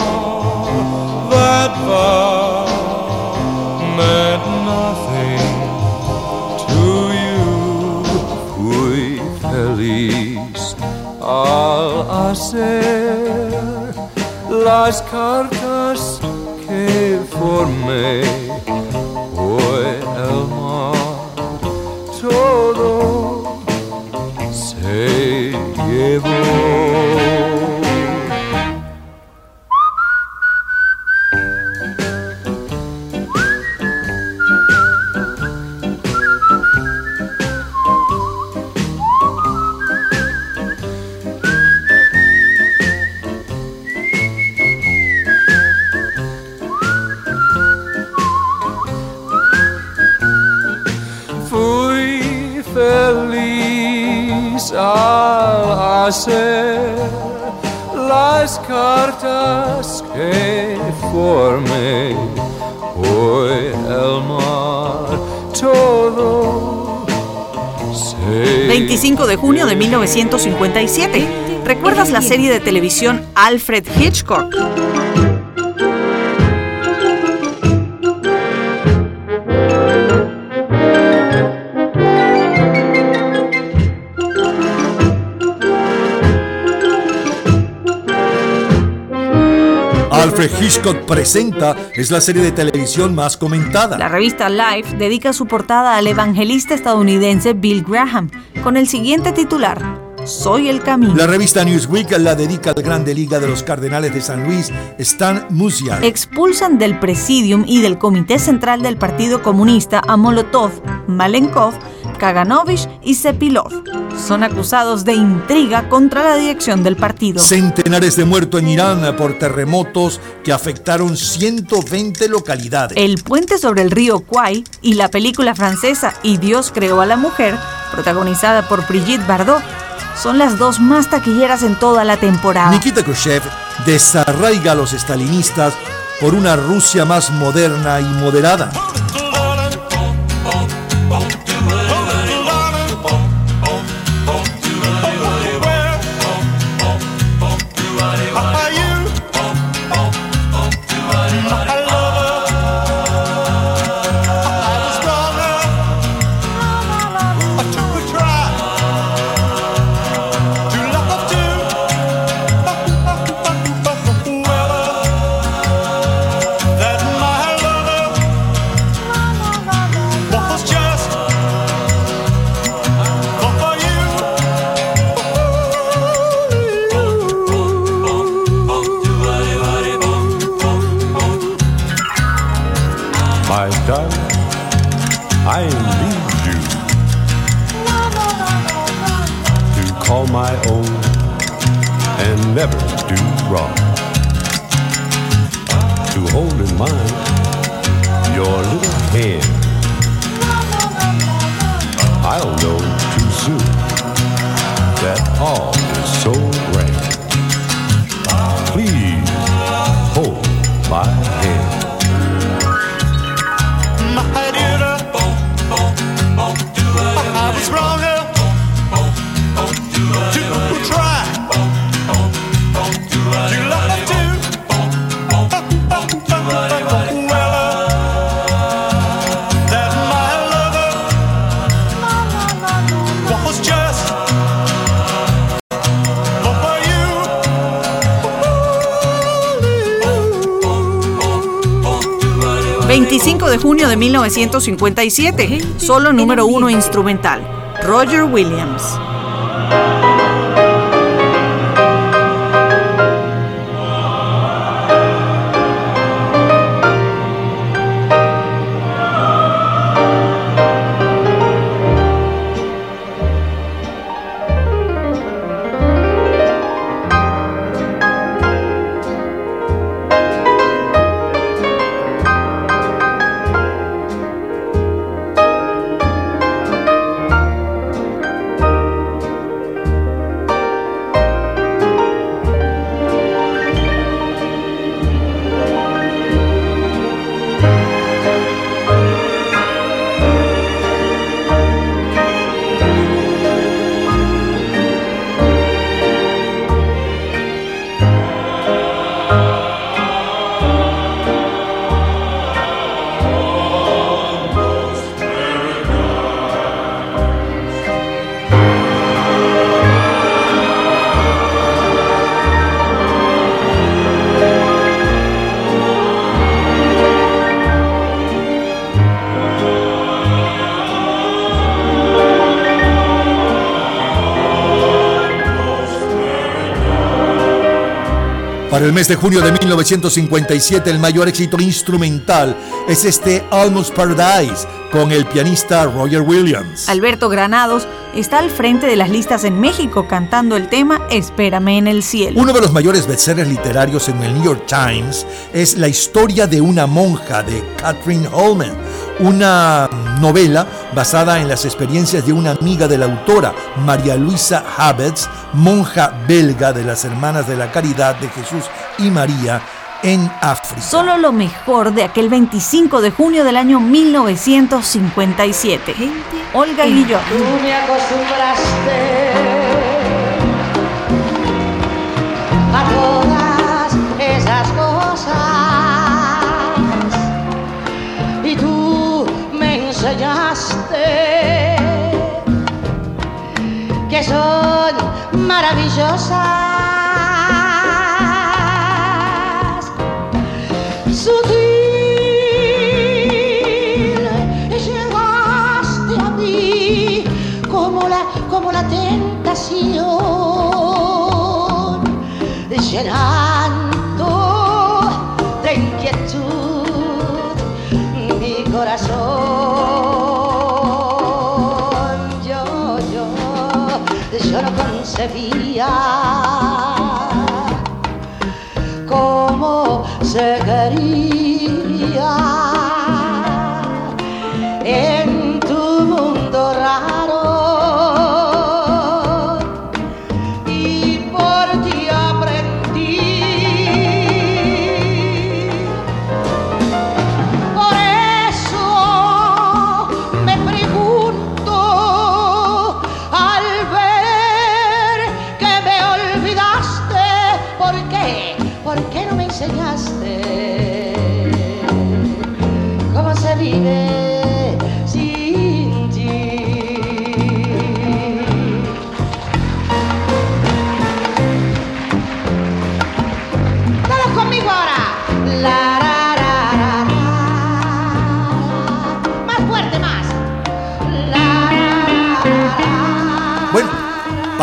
Speaker 22: that vow meant nothing to you.
Speaker 15: Fui feliz al hacer las cartas que formé.
Speaker 5: 25 de junio de 1957. ¿Recuerdas la serie de televisión Alfred Hitchcock?
Speaker 2: Alfred Hitchcock presenta es la serie de televisión más comentada.
Speaker 5: La revista Life dedica su portada al evangelista estadounidense Bill Graham con el siguiente titular: Soy el camino.
Speaker 2: La revista Newsweek la dedica al Grande Liga de los Cardenales de San Luis, Stan Musial.
Speaker 5: Expulsan del presidium y del comité central del Partido Comunista a Molotov, Malenkov, Kaganovich y Sepilov. Son acusados de intriga contra la dirección del partido.
Speaker 2: Centenares de muertos en Irán por terremotos que afectaron 120 localidades.
Speaker 5: El puente sobre el río Kwai y la película francesa Y Dios creó a la mujer, protagonizada por Brigitte Bardot, son las dos más taquilleras en toda la temporada.
Speaker 2: Nikita Khrushchev desarraiga a los estalinistas por una Rusia más moderna y moderada.
Speaker 5: De junio de 1957, solo número uno instrumental, Roger Williams.
Speaker 2: Para el mes de junio de 1957, el mayor éxito instrumental es este Almost Paradise con el pianista Roger Williams.
Speaker 5: Alberto Granados está al frente de las listas en México cantando el tema Espérame en el cielo.
Speaker 2: Uno de los mayores bestsellers literarios en el New York Times es La historia de una monja de Catherine Holman, una novela basada en las experiencias de una amiga de la autora, María Luisa Habets, monja belga de las Hermanas de la Caridad de Jesús y María en África.
Speaker 5: Solo lo mejor de aquel 25 de junio del año 1957. Olga Guillot.
Speaker 19: Tú me acostumbraste a todas esas cosas y tú me enseñaste que son maravillosas. No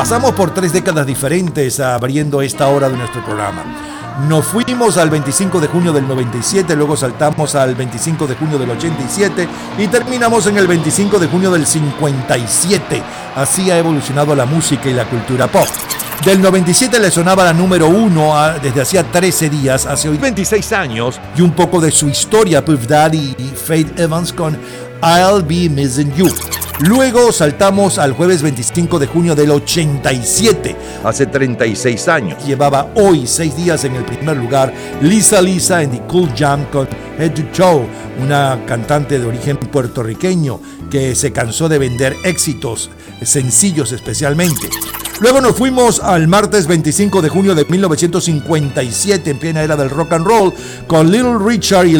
Speaker 2: pasamos por tres décadas diferentes abriendo esta hora de nuestro programa. Nos fuimos al 25 de junio del 97, luego saltamos al 25 de junio del 87 y terminamos en el 25 de junio del 57. Así ha evolucionado la música y la cultura pop. Del 97 le sonaba la número uno a- desde hacía 13 días, hace hoy 26 años, y un poco de su historia, Puff Daddy y Faith Evans con I'll Be Missing You. Luego saltamos al jueves 25 de junio del 87, hace 36 años. Llevaba hoy 6 días en el primer lugar Lisa Lisa en The Cool Jam con Head to Toe, una cantante de origen puertorriqueño que se cansó de vender éxitos sencillos especialmente. Luego nos fuimos al martes 25 de junio de 1957 en plena era del rock and roll con Little Richard y.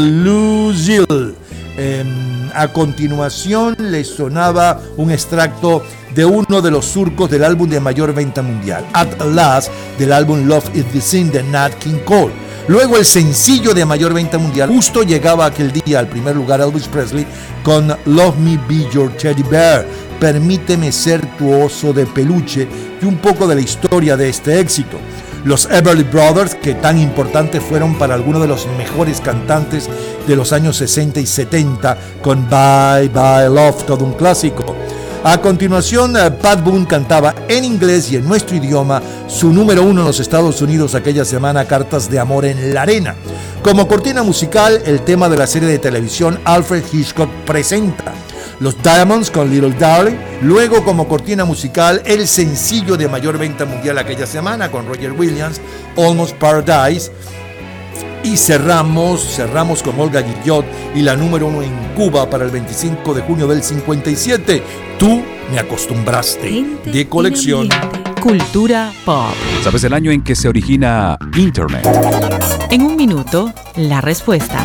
Speaker 2: Em, a continuación le sonaba un extracto de uno de los surcos del álbum de mayor venta mundial, At Last, del álbum Love is the Sin de Nat King Cole. Luego el sencillo de mayor venta mundial, justo llegaba aquel día al primer lugar Elvis Presley con Love Me Be Your Teddy Bear, Permíteme ser tu oso de peluche y un poco de la historia de este éxito. Los Everly Brothers, que tan importantes fueron para algunos de los mejores cantantes de los años 60 y 70, con Bye Bye Love, todo un clásico. A continuación, eh, Pat Boone cantaba en inglés y en nuestro idioma su número uno en los Estados Unidos aquella semana, Cartas de Amor en la Arena. Como cortina musical, el tema de la serie de televisión Alfred Hitchcock presenta los Diamonds con Little Darling. Luego, como cortina musical, el sencillo de mayor venta mundial aquella semana con Roger Williams, Almost Paradise. Y cerramos, cerramos con Olga Guillot y la número uno en Cuba para el 25 de junio del 57. Tú me acostumbraste. De colección.
Speaker 23: Cultura pop.
Speaker 7: ¿Sabes el año en que se origina Internet?
Speaker 23: En un minuto, la respuesta.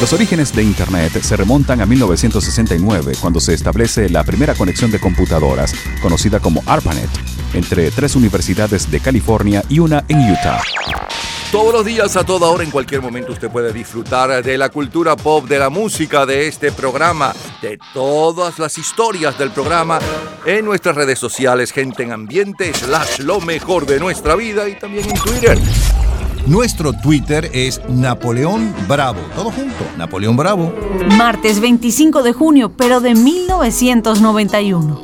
Speaker 7: Los orígenes de Internet se remontan a 1969, cuando se establece la primera conexión de computadoras, conocida como ARPANET, entre tres universidades de California y una en Utah.
Speaker 15: Todos los días, a toda hora, en cualquier momento, usted puede disfrutar de la cultura pop, de la música, de este programa, de todas las historias del programa en nuestras redes sociales, gente en ambiente, slash lo mejor de nuestra vida y también en Twitter.
Speaker 2: Nuestro Twitter es Napoleón Bravo. Todo junto, Napoleón Bravo.
Speaker 5: Martes 25 de junio, pero de 1991.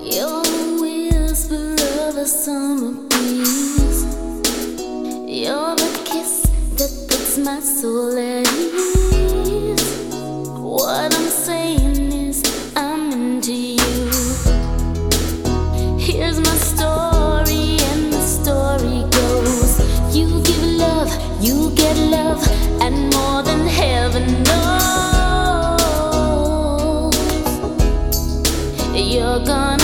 Speaker 8: What I'm gonna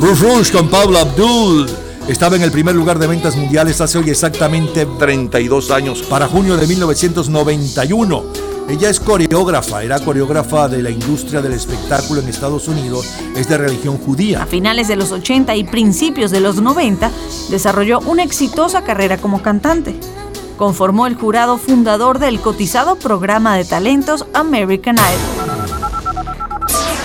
Speaker 2: Rush Rush con Pablo Abdul estaba en el primer lugar de ventas mundiales hace hoy exactamente
Speaker 15: 32 años,
Speaker 2: para junio de 1991. Ella es coreógrafa, era coreógrafa de la industria del espectáculo en Estados Unidos, es de religión judía.
Speaker 5: A finales de los 80 y principios de los 90, desarrolló una exitosa carrera como cantante. Conformó el jurado fundador del cotizado programa de talentos American Idol.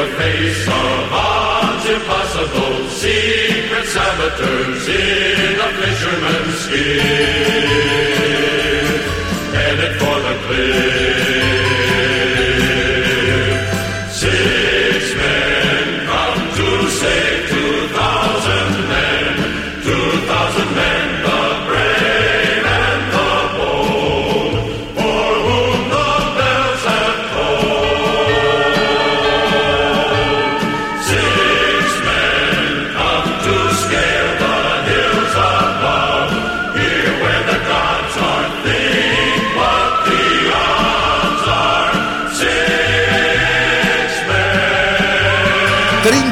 Speaker 24: the face of odds impossible, secret saboteurs in a fisherman's skiff, headed for the cliff.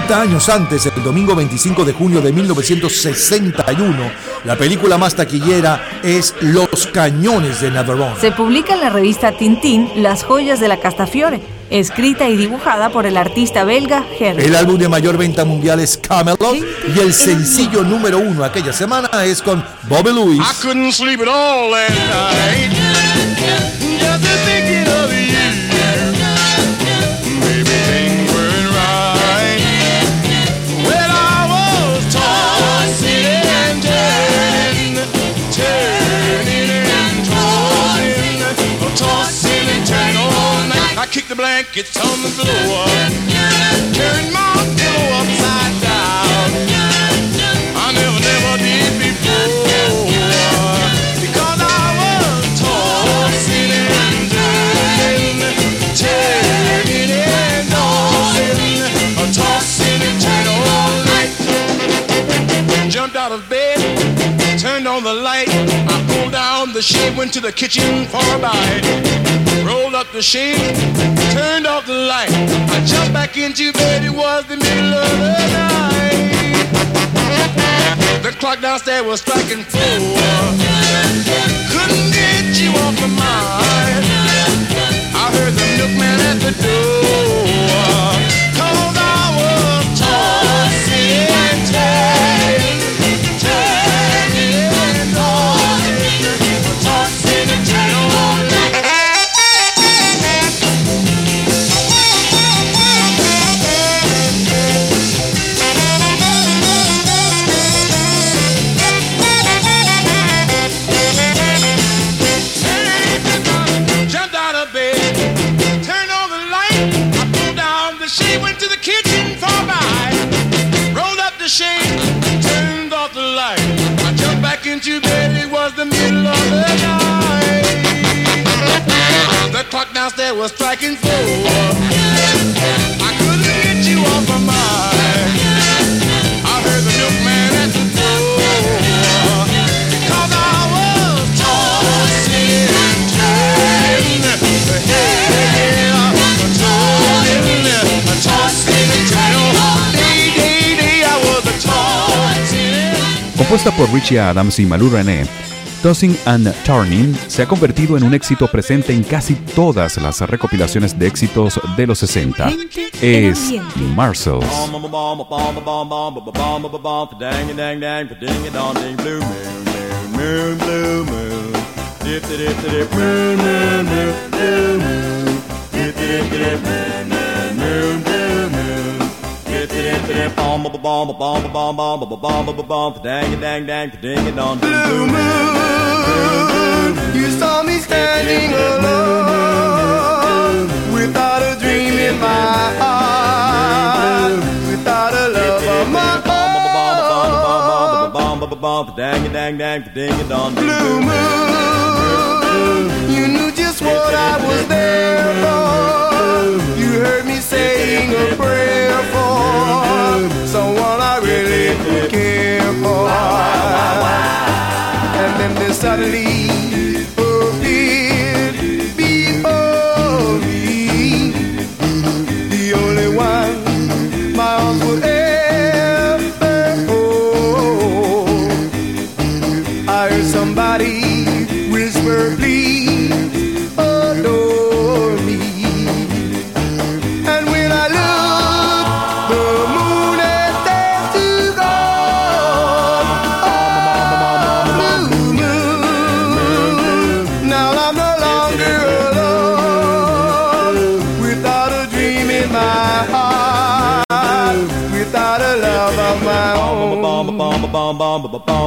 Speaker 2: 30 años antes, el domingo 25 de junio de 1961, la película más taquillera es Los Cañones de Navarone.
Speaker 5: Se publica en la revista Tintín Las joyas de la Castafiore, escrita y dibujada por el artista belga Hervé.
Speaker 2: El álbum de mayor venta mundial es Camelot y el sencillo número uno aquella semana es con Bobby Louis.
Speaker 25: I couldn't sleep at all blankets on the floor, turned my pillow upside down. I never, never did before. Because I was tossing and turning, turning and tossing, tossing and turning all night. Jumped out of bed, turned on the light. I pulled down the shade, went to the kitchen for a bite. Rolled up the shade, turned off the light. I jumped back into bed, it was the middle of the night. The clock downstairs was striking four. Downstairs was striking four. I couldn't get you off my mind. I heard the milkman at the door. I was tossing and turning. Tossing, and turning.
Speaker 7: Compuesta por Richie Adams y Malou René, Tossing and Turning se ha convertido en un éxito presente en casi todas las recopilaciones de éxitos de los 60. Es Marcel's.
Speaker 26: Blue moon.
Speaker 25: You saw me standing alone without a dream in my heart, without a love of my own.
Speaker 26: Blue moon.
Speaker 27: You knew just what I was there for. You heard me saying a prayer for someone I really care for. And then there suddenly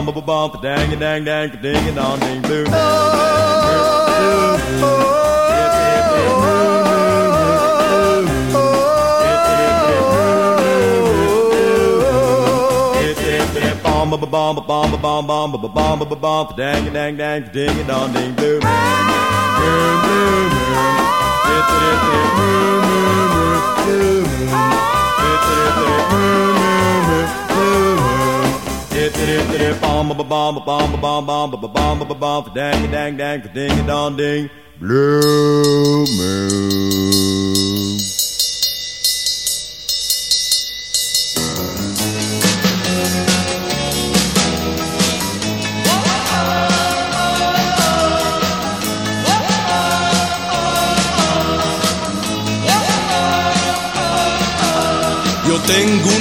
Speaker 26: bomb, bomb, bomb, dang, dang, dang, ding, and on, ding, blue. Bomb, bomb, bomb, bomb, bomb, bomb, bomb, bomb, bomb, dang, dang, dang, ding, and on, ding, blue. Moon, blue, moon. Dip, dip, dip, moon, moon, blue moon. Dip, dip, dip, moon, blue dang, dang, dang, ding, on, ding, blue moon.
Speaker 28: Yo tengo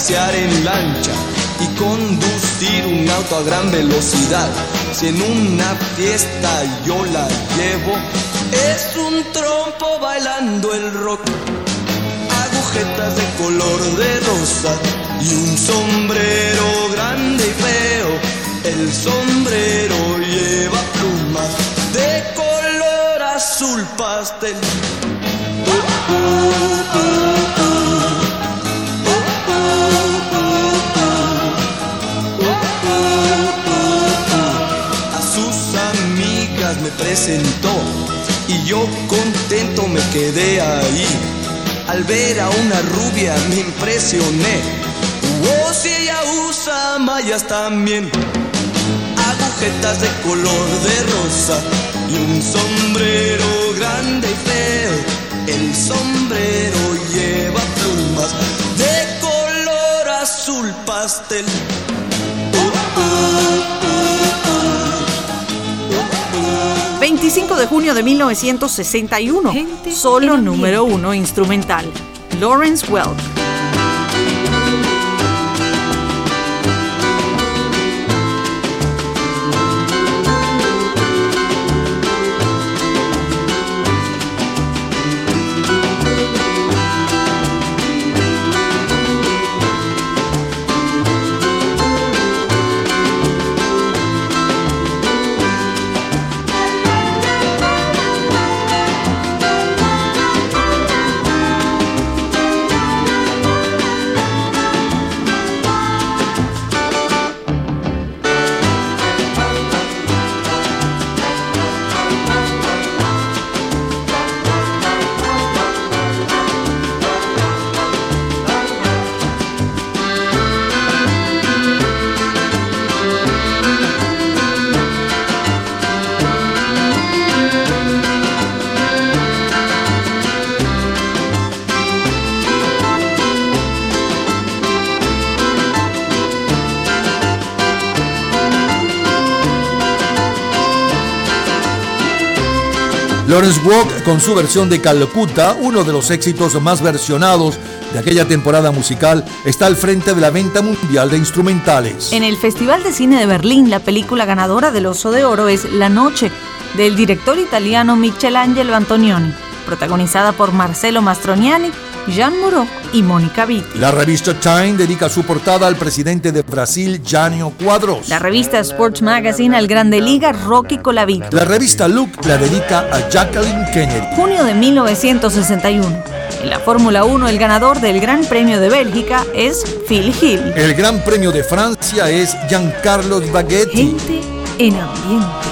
Speaker 28: Pasear en lancha y conducir un auto a gran velocidad. Si en una fiesta yo la llevo, es un trompo bailando el rock. Agujetas de color de rosa y un sombrero grande y feo. El sombrero lleva plumas de color azul pastel. 'amigas presentó y yo contento me quedé ahí. Al ver a una rubia me impresioné. Oh, si ella usa mallas también, agujetas de color de rosa y un sombrero grande y feo. El sombrero lleva plumas de color azul pastel.
Speaker 5: 25 de junio de 1961. Solo número uno instrumental. Lawrence Welk.
Speaker 2: Lawrence con su versión de Calcuta, uno de los éxitos más versionados de aquella temporada musical, está al frente de la venta mundial de instrumentales.
Speaker 29: En el Festival de Cine de Berlín, la película ganadora del Oso de Oro es La Noche, del director italiano Michelangelo Antonioni, protagonizada por Marcelo Mastroniani Jean Moreau y Mónica Vitti.
Speaker 2: La revista Time dedica su portada al presidente de Brasil, Jânio Cuadros.
Speaker 29: La revista Sports Magazine al Grande Liga, Rocky Colavito.
Speaker 2: La revista Look la dedica a Jacqueline Kennedy.
Speaker 29: Junio de 1961. En la Fórmula 1, el ganador del Gran Premio de Bélgica es Phil Hill.
Speaker 2: El Gran Premio de Francia es Giancarlo Baghetti.
Speaker 29: Gente en ambiente.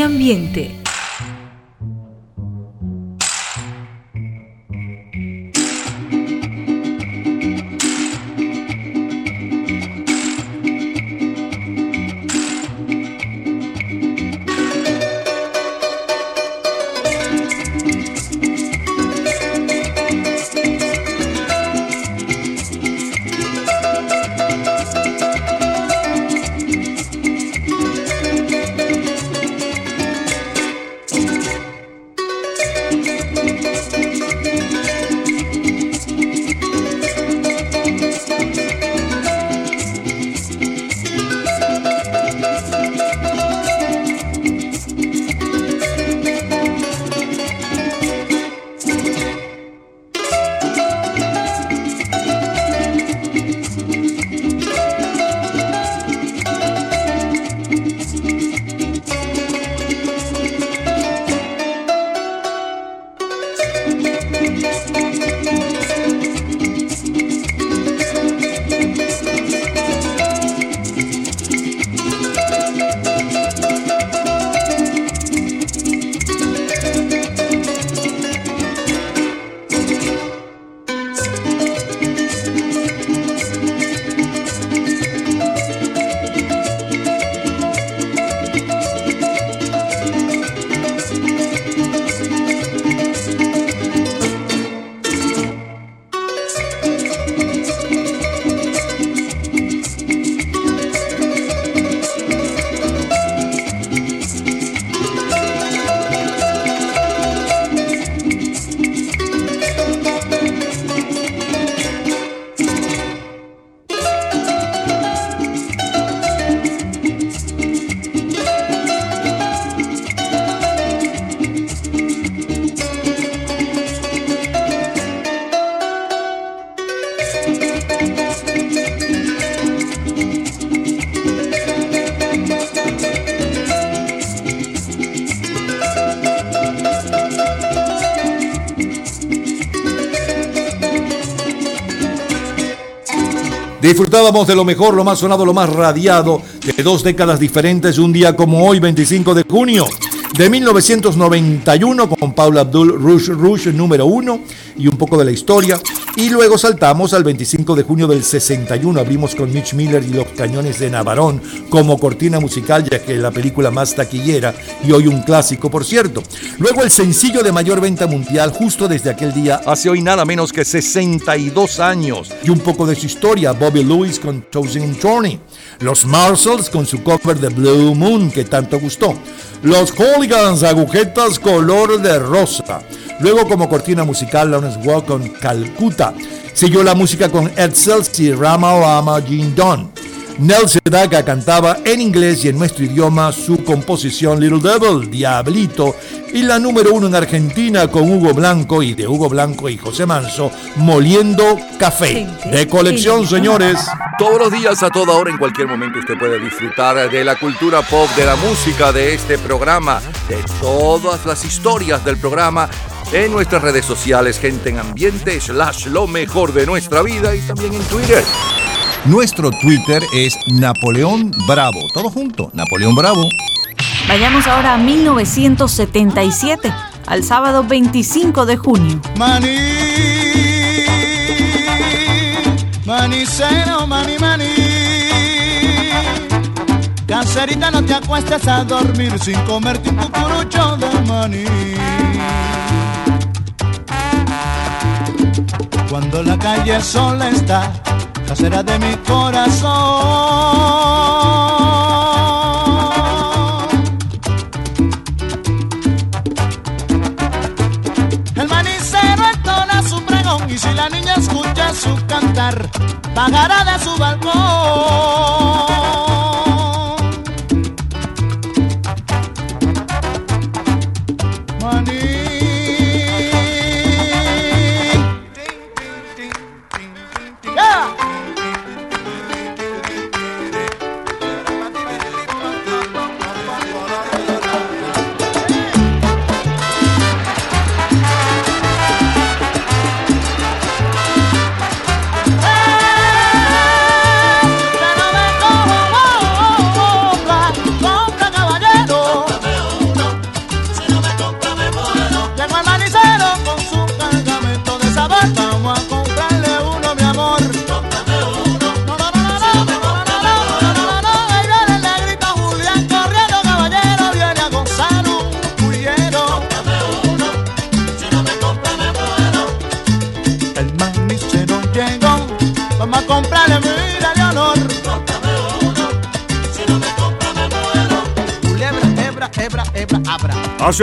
Speaker 23: Ambiente.
Speaker 2: De lo mejor, lo más sonado, lo más radiado de dos décadas diferentes, un día como hoy, 25 de junio de 1991, con Paula Abdul Rush Rush número uno y un poco de la historia. Y luego saltamos al 25 de junio del 61, abrimos con Mitch Miller y los cañones de Navarón como cortina musical, ya que la película más taquillera y hoy un clásico, por cierto. Luego el sencillo de mayor venta mundial, justo desde aquel día, hace hoy nada menos que 62 años. Y un poco de su historia, Bobby Lewis con Chosen Journey. Los Marshalls con su cover de Blue Moon, que tanto gustó. Los Hooligans, agujetas color de rosa. Luego como cortina musical, Lawrence Walk con Calcuta. Siguió la música con Edsels y Rama Rama Jean Don. Nel Sedaka cantaba en inglés y en nuestro idioma su composición Little Devil, Diablito, y la número uno en Argentina con Hugo Blanco y de Hugo Blanco y José Manso, Moliendo Café. De colección, señores.
Speaker 15: Todos los días, a toda hora, en cualquier momento, usted puede disfrutar de la cultura pop, de la música, de este programa, de todas las historias del programa en nuestras redes sociales, gente en ambiente, slash lo mejor de nuestra vida y también en Twitter.
Speaker 2: Nuestro Twitter es Napoleón Bravo. Todo junto, Napoleón Bravo.
Speaker 23: Vayamos ahora a 1977, al sábado 25 de junio.
Speaker 13: Maní, manicero, maní, maní. Caserita, no te acuestes a dormir sin comerte un cucurucho de maní. Cuando la calle sola está, casera de mi corazón. El manicero entona su pregón y si la niña escucha su cantar, pagará de su balcón.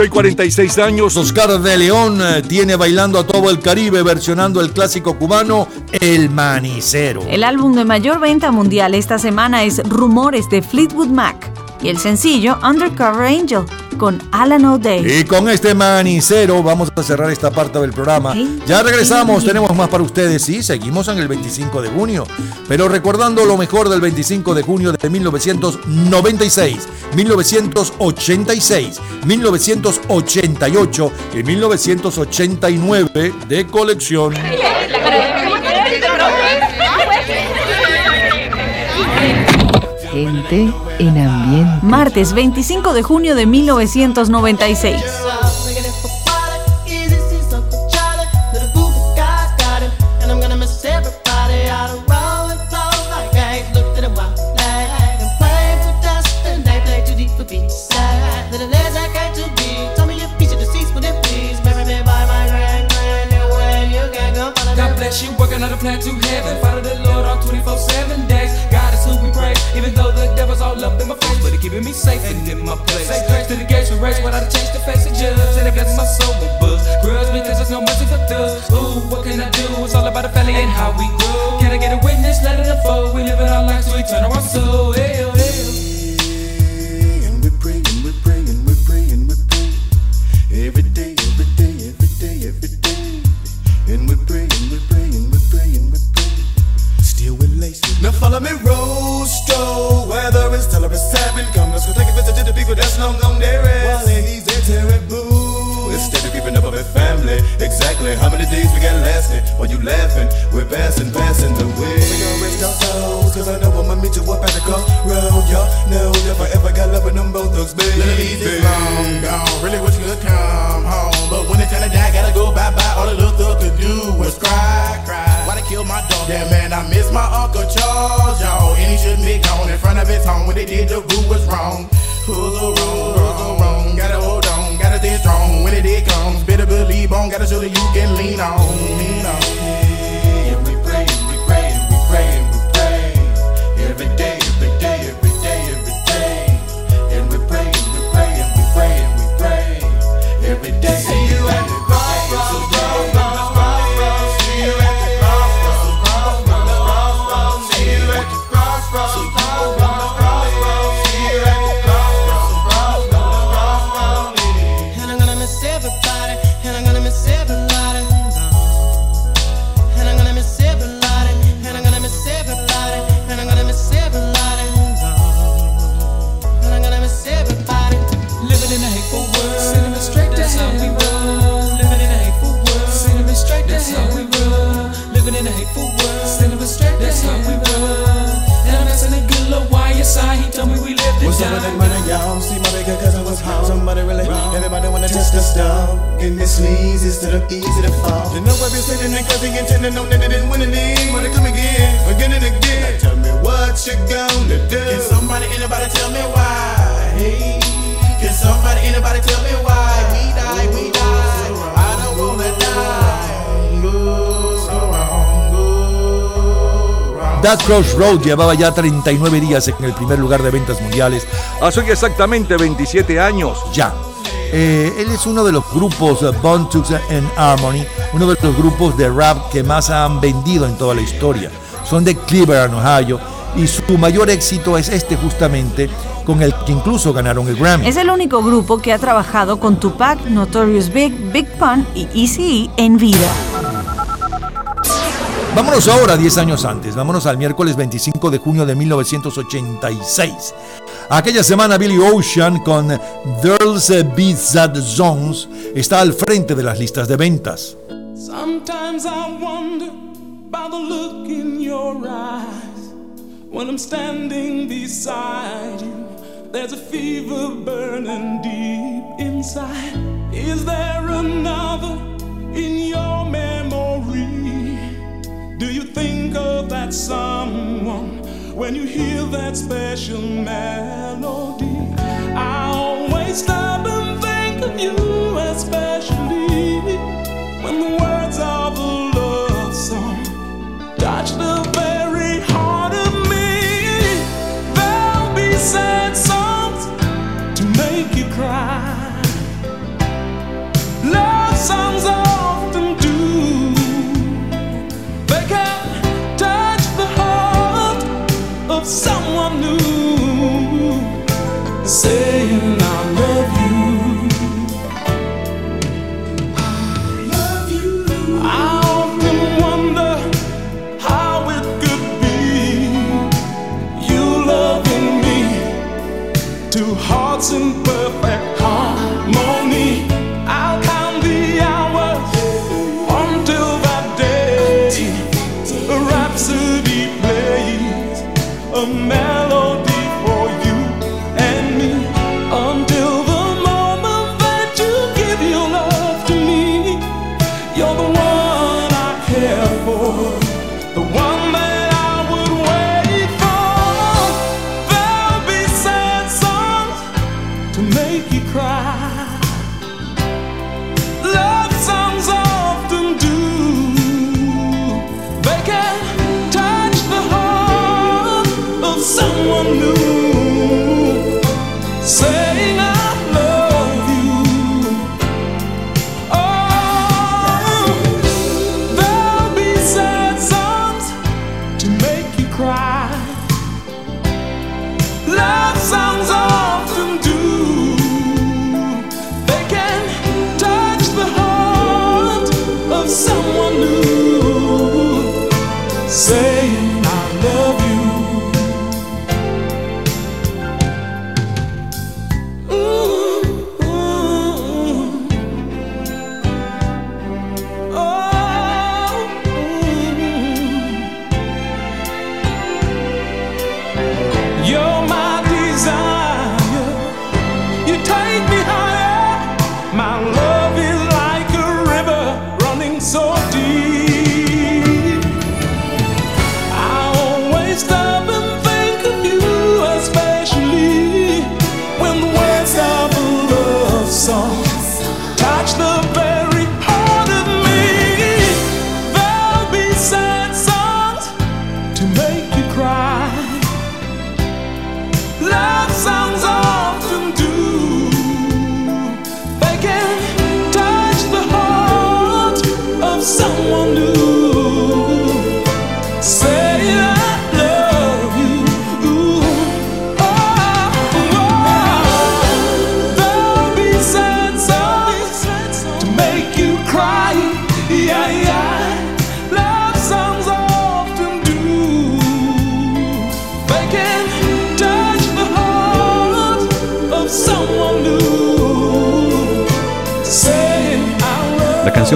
Speaker 2: 46 años. Oscar de León eh, tiene bailando a todo el Caribe, versionando el clásico cubano El Manicero.
Speaker 19: El álbum de mayor venta mundial esta semana es Rumores de Fleetwood Mac y el sencillo Undercover Angel con Alan O'Day.
Speaker 2: Y con este manicero vamos a cerrar esta parte del programa. Ya regresamos, tenemos más para ustedes. y seguimos en el 25 de junio. Pero recordando lo mejor del 25 de junio de 1996, 1986, 1988 y 1989 de colección.
Speaker 19: Martes 25 de junio de 1996.
Speaker 2: Llevaba ya 39 días en el primer lugar de ventas mundiales.
Speaker 30: Hace exactamente 27 años.
Speaker 2: Ya. Eh, él es uno de los grupos uh, Bone Tux and Harmony, uno de los grupos de rap que más han vendido en toda la historia. Son de Cleveland, Ohio, y su mayor éxito es este justamente, con el que incluso ganaron el Grammy.
Speaker 19: Es el único grupo que ha trabajado con Tupac, Notorious Big, Big Pun y Eazy-E en vida.
Speaker 2: Vámonos ahora 10 años antes, vámonos al miércoles 25 de junio de 1986. Aquella semana Billy Ocean con Girls Be That Zones está al frente de las listas de ventas.
Speaker 25: Sometimes I wonder by the look in your eyes when I'm standing beside you. There's a fever burning deep inside. Is there another in your memory? Do you think of that someone when you hear that special melody? I always stop and think of you, especially when the words of a love song touch the bass.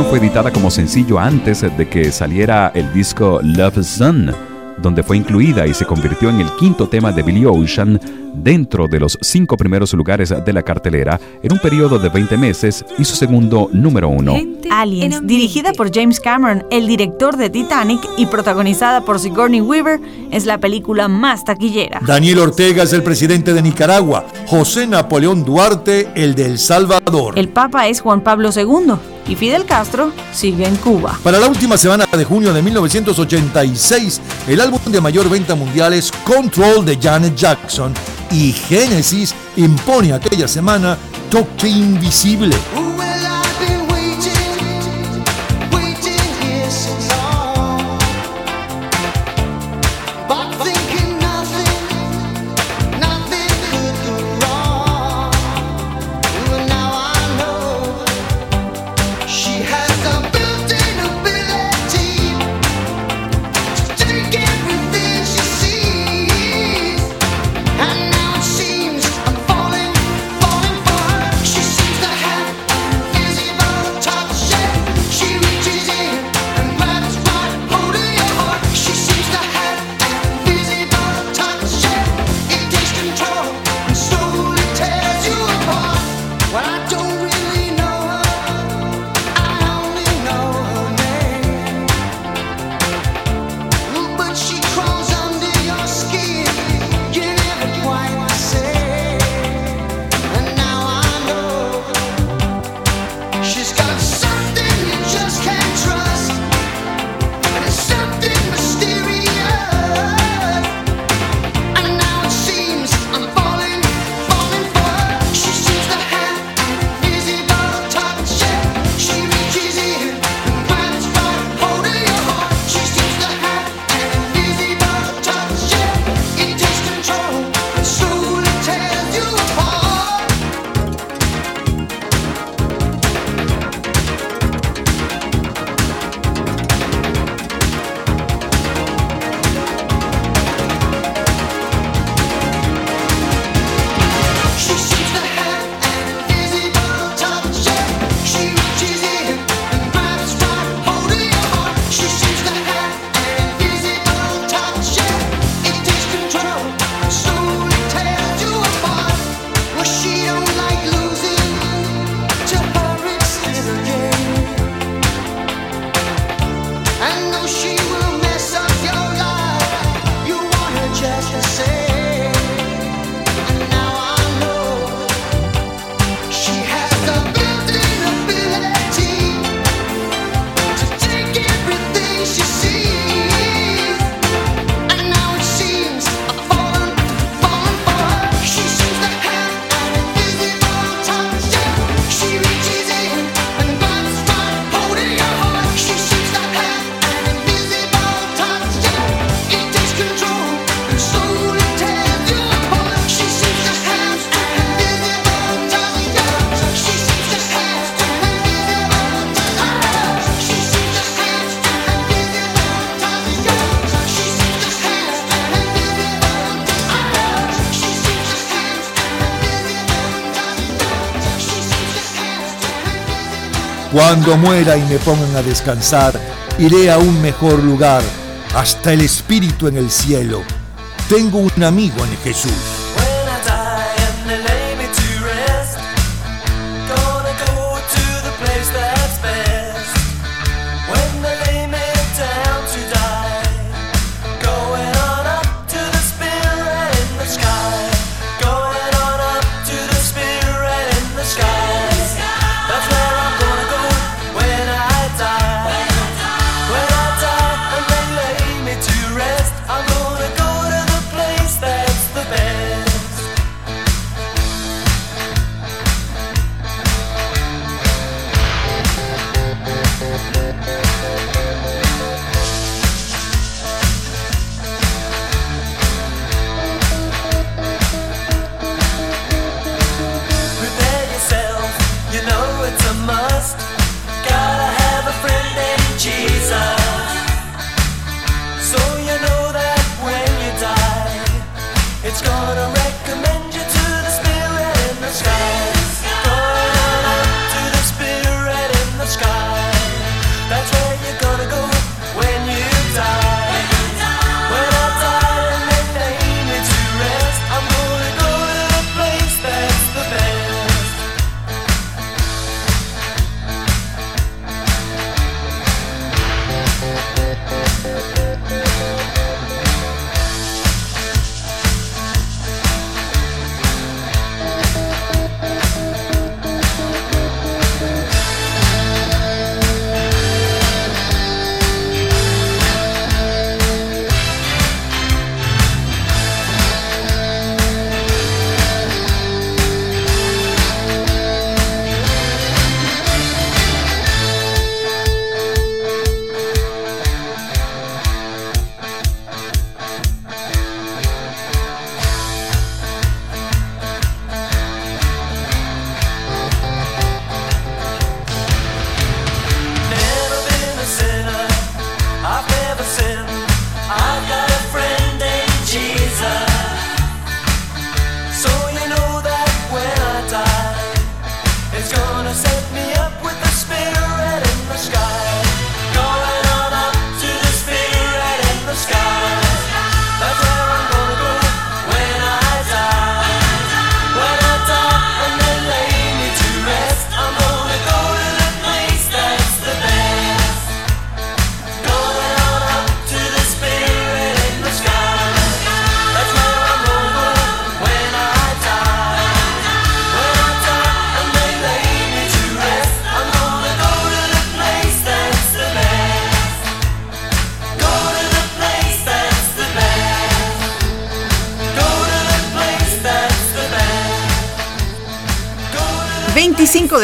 Speaker 25: Canción fue editada como sencillo antes de que saliera el disco Love Sun, donde fue incluida y se convirtió en el quinto tema de Billy Ocean dentro de los cinco primeros lugares de la cartelera en un periodo de 20 meses y su segundo número uno.
Speaker 5: Aliens, dirigida por James Cameron, el director de Titanic y protagonizada por Sigourney Weaver, es la película más taquillera.
Speaker 2: Daniel Ortega es el presidente de Nicaragua, José Napoleón Duarte el de El Salvador.
Speaker 5: El Papa es Juan Pablo II y Fidel Castro sigue en Cuba.
Speaker 2: Para la última semana de junio de 1986, el álbum de mayor venta mundial es Control de Janet Jackson y Genesis impone aquella semana Toque Invisible.
Speaker 31: Cuando muera y me pongan a descansar, iré a un mejor lugar, hasta el espíritu en el cielo. Tengo un amigo en Jesús.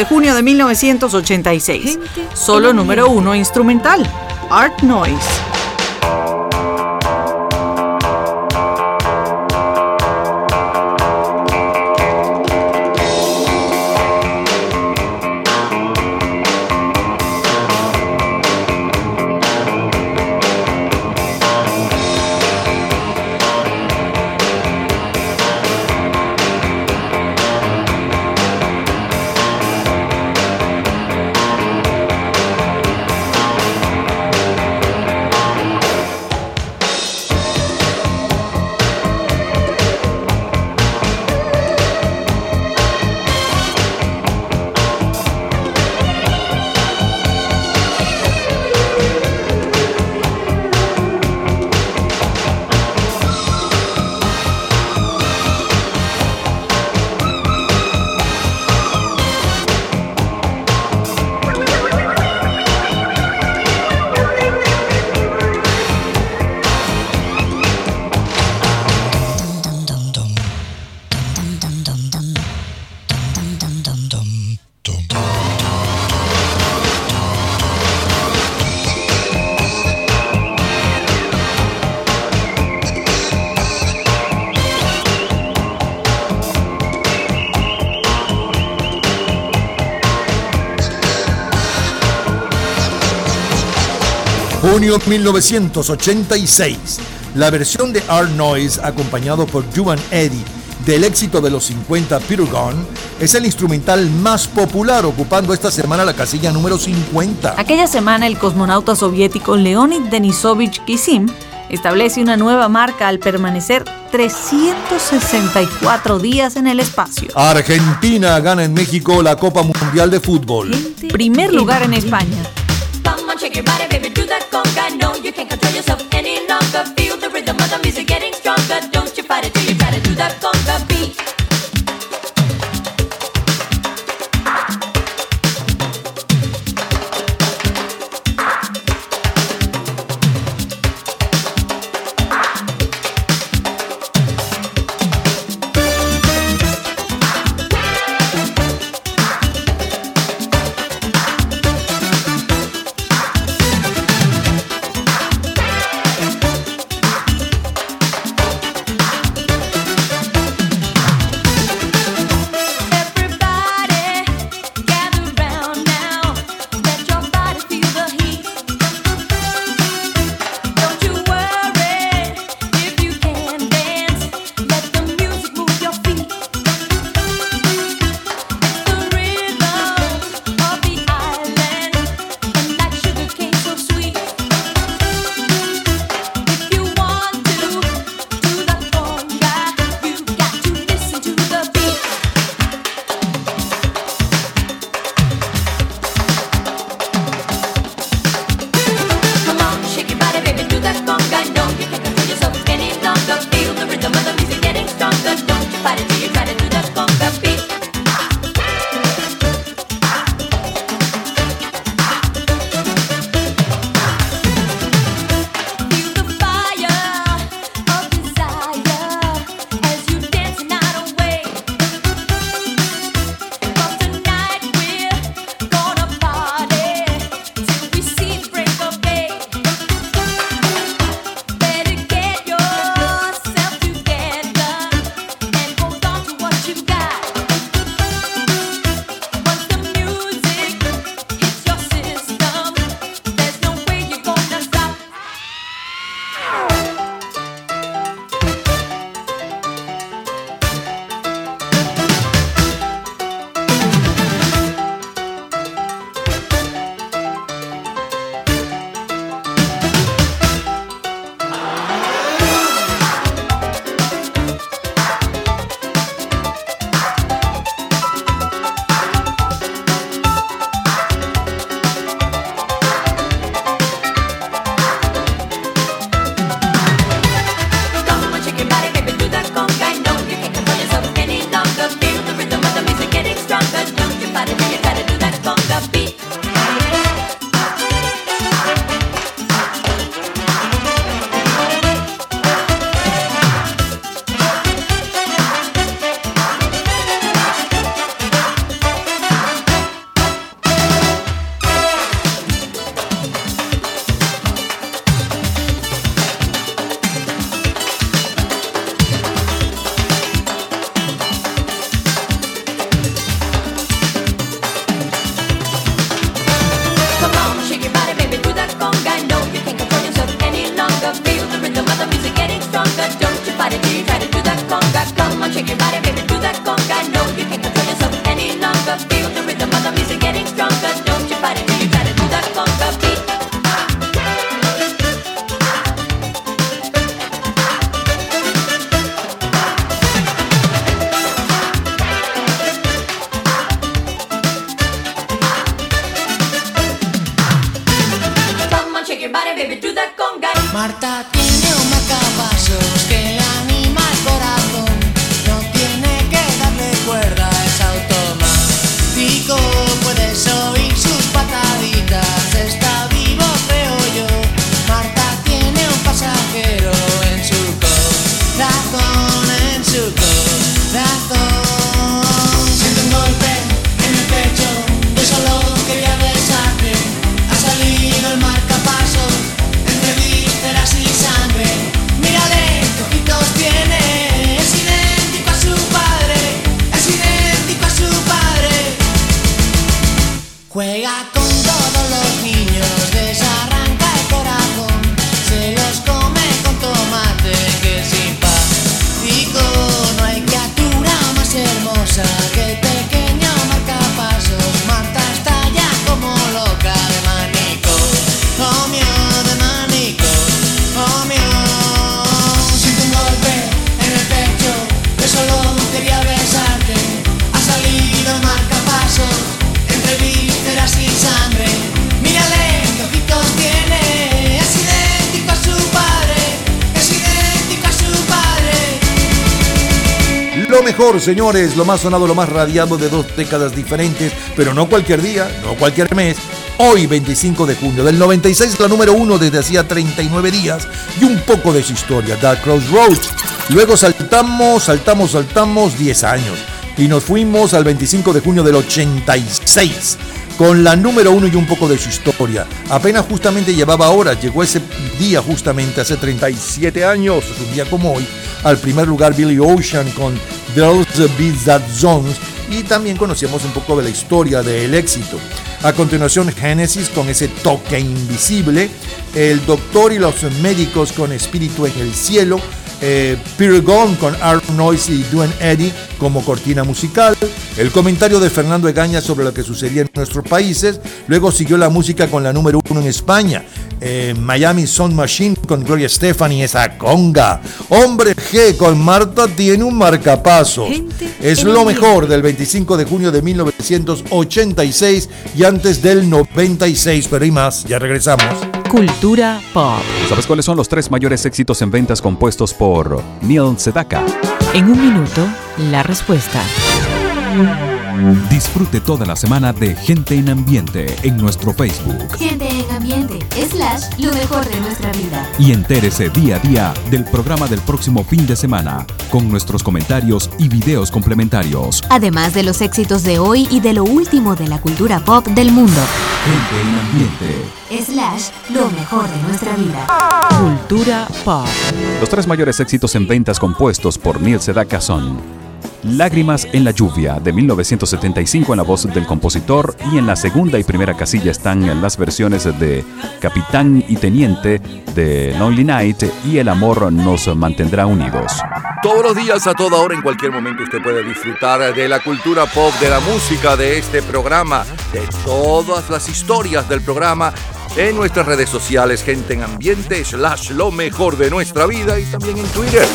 Speaker 5: junio de 1986. Solo número uno instrumental, Art Noise.
Speaker 31: 1986. La versión de Art Noise, acompañado por Juan Eddy,
Speaker 2: del éxito de los 50 Peter Gunn, es el instrumental más popular, ocupando esta semana la casilla número 50.
Speaker 8: Aquella semana, el cosmonauta soviético Leonid Denisovich Kisim establece una nueva marca al permanecer 364 días en el espacio.
Speaker 2: Argentina gana en México la Copa Mundial de Fútbol.
Speaker 8: Primer lugar en España.
Speaker 2: Señores, lo más sonado, lo más radiado de dos décadas diferentes, pero no cualquier día, no cualquier mes. Hoy, 25 de junio del 96, la número uno desde hacía 39 días y un poco de su historia, Dark Crossroads. Luego saltamos, saltamos, saltamos 10 años y nos fuimos al 25 de junio del 86 con la número uno y un poco de su historia. Apenas justamente llevaba horas, llegó ese día justamente hace 37 años, un día como hoy, al primer lugar Billy Ocean con Girls Beats That Zones y también conocíamos un poco de la historia del éxito. A continuación Genesis con ese toque invisible, El Doctor y los Médicos con Espíritu en el Cielo, eh, Gunn con Art Noise y Duen Eddy como cortina musical, el comentario de Fernando Egaña sobre lo que sucedía en nuestros países, luego siguió la música con la número uno en España, eh, Miami Sound Machine con Gloria Stephanie, esa conga, Hombre G con Marta tiene un marcapaso, es lo mejor del 25 de junio de 1986 y antes del 96, pero hay más, ya regresamos.
Speaker 7: Cultura pop. ¿Sabes cuáles son los tres mayores éxitos en ventas compuestos por Neil Sedaka?
Speaker 17: En un minuto, la respuesta.
Speaker 7: Disfrute toda la semana de Gente en Ambiente en nuestro Facebook
Speaker 11: Gente en ambiente, slash, lo mejor de nuestra vida.
Speaker 7: y entérese día a día del programa del próximo fin de semana con nuestros comentarios y videos complementarios.
Speaker 11: Además de los éxitos de hoy y de lo último de la cultura pop del mundo.
Speaker 7: Gente en Ambiente.
Speaker 11: Slash, lo mejor de nuestra vida.
Speaker 17: Cultura pop.
Speaker 7: Los tres mayores éxitos en ventas compuestos por Neil Sedaka son Lágrimas en la lluvia de 1975 en la voz del compositor y en la segunda y primera casilla están las versiones de Capitán y Teniente de Lonely Night y El amor nos mantendrá unidos.
Speaker 32: Todos los días, a toda hora, en cualquier momento, usted puede disfrutar de la cultura pop, de la música, de este programa, de todas las historias del programa en nuestras redes sociales, gente en ambiente, slash lo mejor de nuestra vida y también en Twitter.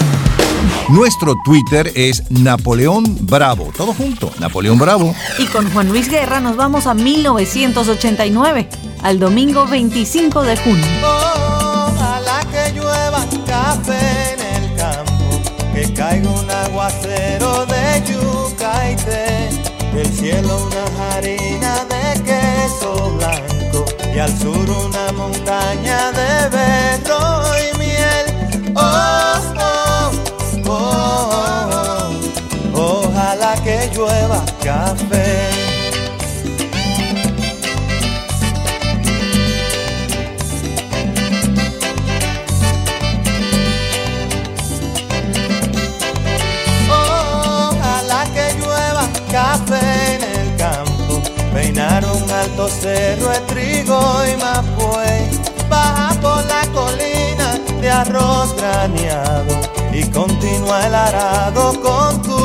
Speaker 2: Nuestro Twitter es Napoleón Bravo, todo junto, Napoleón Bravo.
Speaker 5: Y con Juan Luis Guerra nos vamos a 1989, al domingo 25 de junio.
Speaker 16: Ojalá que llueva café en el campo, que caiga un aguacero de yuca y té, del cielo una harina de queso blanco y al sur una montaña de berro café. Ojalá que llueva café en el campo, peinar un alto cerro de trigo y mapuey, baja por la colina de arroz graneado y continúa el arado con tu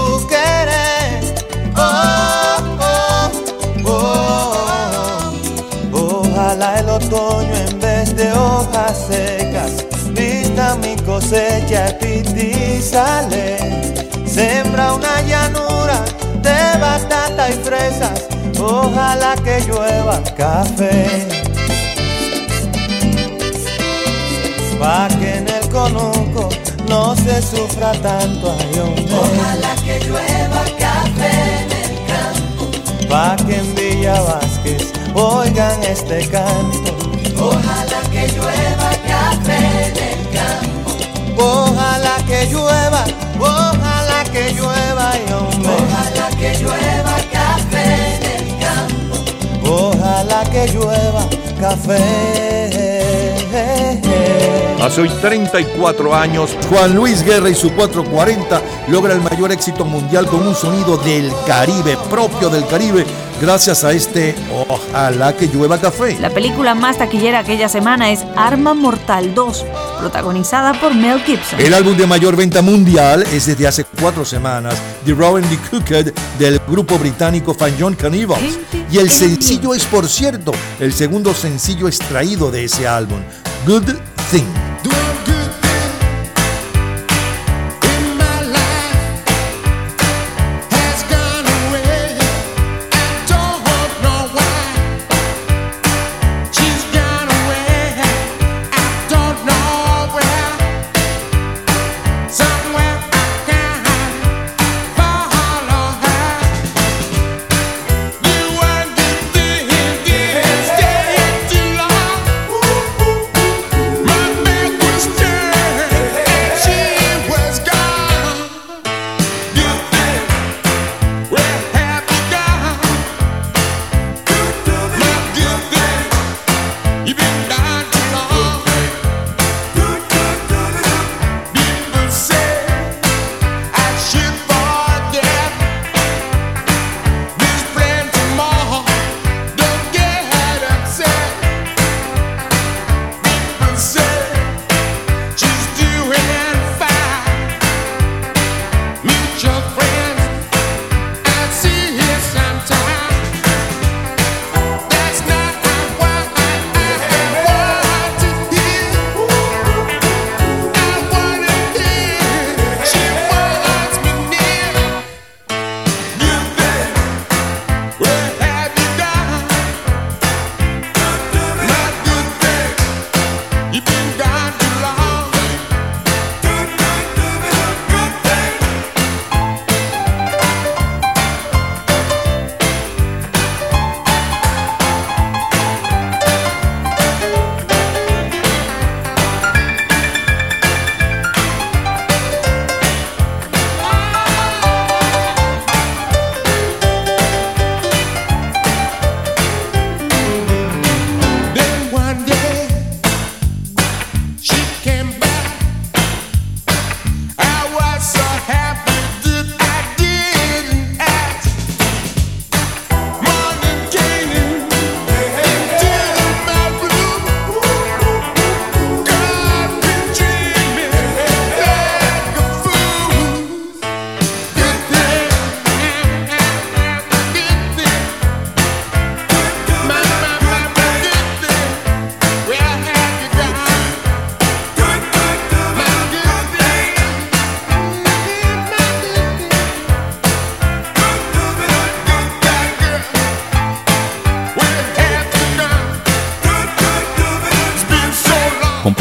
Speaker 16: de hojas secas vista mi cosecha y sale. Sembra una llanura de batata y fresas. Ojalá que llueva café. Pa' que en el conuco no se sufra tanto ay, hombre.
Speaker 33: Ojalá que llueva café en el campo.
Speaker 16: Pa' que en Villa Vázquez oigan este canto.
Speaker 33: Ojalá que llueva café en el campo.
Speaker 16: Ojalá que llueva, ojalá que llueva, ay, hombre.
Speaker 33: Ojalá que llueva café en el campo.
Speaker 16: Ojalá que llueva café.
Speaker 2: Hace hoy 34 años, Juan Luis Guerra y su 440 logra el mayor éxito mundial con un sonido del Caribe, propio del Caribe, gracias a este Ojalá que llueva café.
Speaker 5: La película más taquillera aquella semana es Arma Mortal 2, protagonizada por Mel Gibson.
Speaker 2: El álbum de mayor venta mundial es desde hace cuatro semanas, The Raw and the Cooked, del grupo británico Fan John Cannibals. Y el sencillo es, por cierto, el segundo sencillo extraído de ese álbum, Good Thing.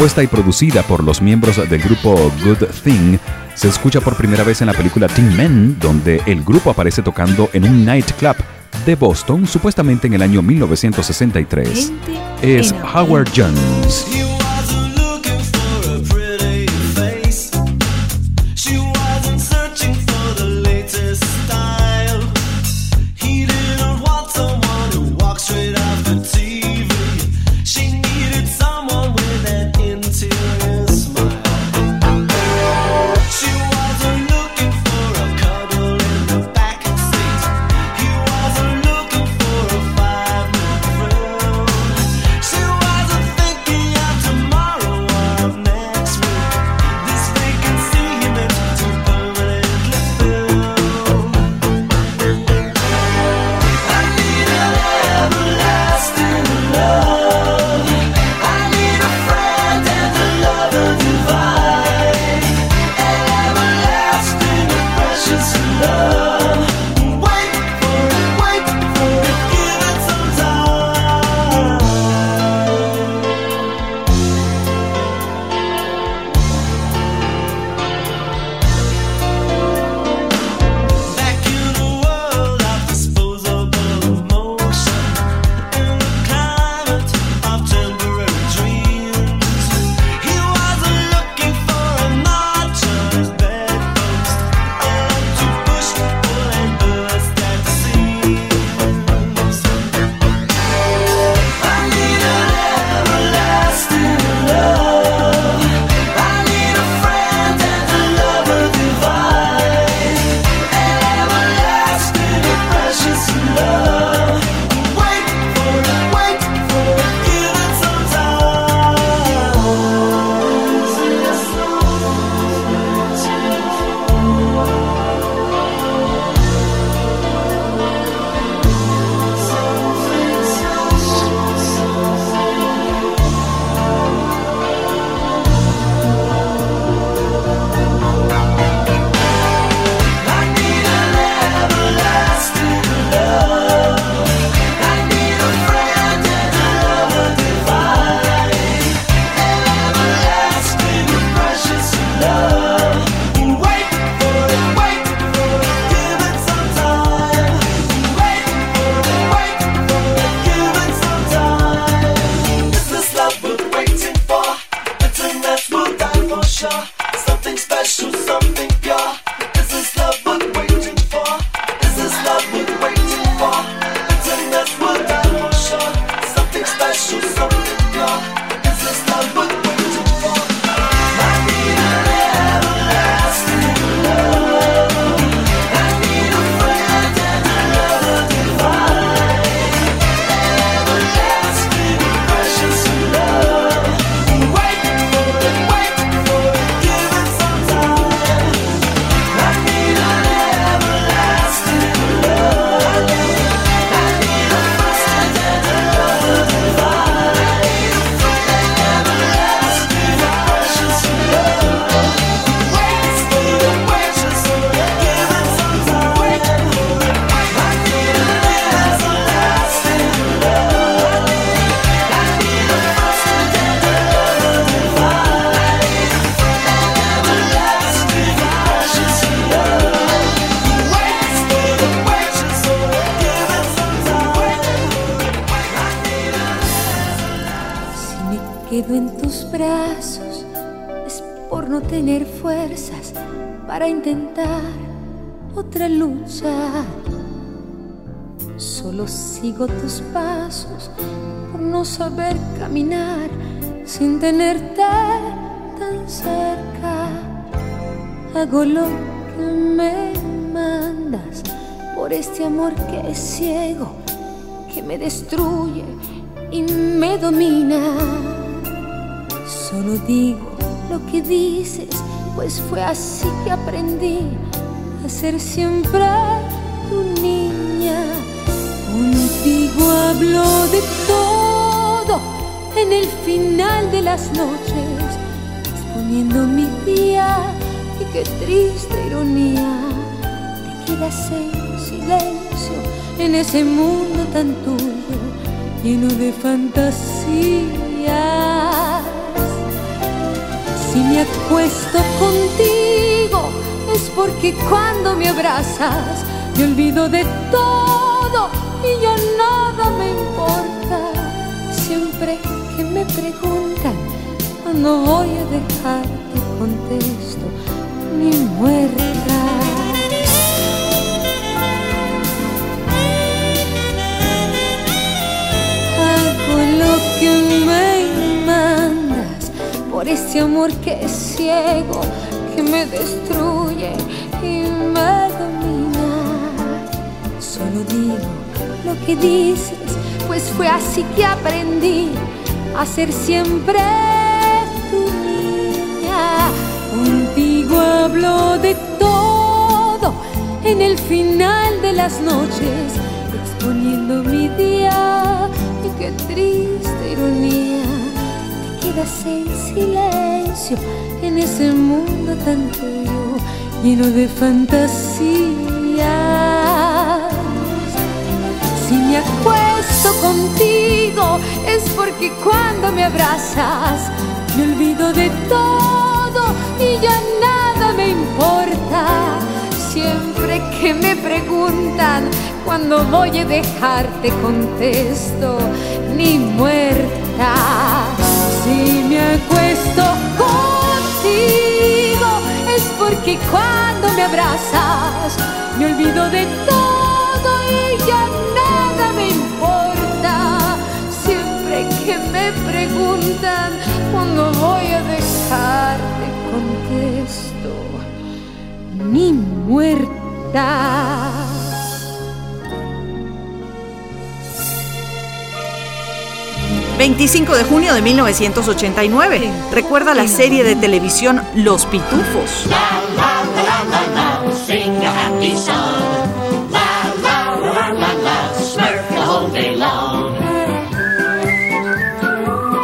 Speaker 31: compuesta y producida por los miembros del grupo Good Thing, se escucha por primera vez en la película Teen Men, donde el grupo aparece tocando en un nightclub de Boston, supuestamente en el año 1963. Es Howard Jones.
Speaker 10: amor que es ciego, que me destruye y me domina. Solo digo lo que dices, pues fue así que aprendí a ser siempre tu niña. Contigo hablo de todo en el final de las noches, exponiendo mi día y qué triste ironía te quedas en silencio en ese mundo tan tuyo, lleno de fantasías. Si me acuesto contigo es porque cuando me abrazas me olvido de todo y ya nada me importa. Siempre que me preguntan ah, no voy a dejarte contesto, ni muerta. Por ese amor que es ciego, que me destruye y me domina. Solo digo lo que dices, pues fue así que aprendí a ser siempre tu niña. Contigo hablo de todo en el final de las noches, exponiendo mi día. Y qué triste ironía, te quedas en silencio en ese mundo tan tuyo, lleno de fantasías. Si me acuesto contigo es porque cuando me abrazas me olvido de todo y ya nada me importa. Siempre que me preguntan cuando voy a dejarte contesto ni muerta. Si me acuesto contigo es porque cuando me abrazas me olvido de todo y ya nada me importa. Siempre que me preguntan cuando voy a dejarte contesto ni muerta.
Speaker 5: 25 de junio de 1989. Recuerda la serie de televisión Los Pitufos.
Speaker 34: Sing a happy song. La la la la la. Smurf the whole day long.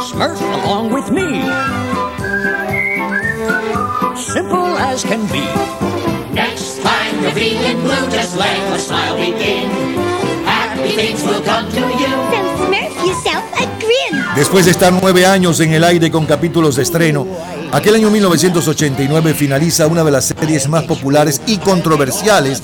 Speaker 35: Smurf along with me. Simple as can be.
Speaker 34: Next time you're feeling blue, just let a smile begin. Happy things will come to you.
Speaker 36: So smurf yourself a grin.
Speaker 2: Después de estar nueve años en el aire con capítulos de estreno, aquel año 1989 finaliza una de las series más populares y controversiales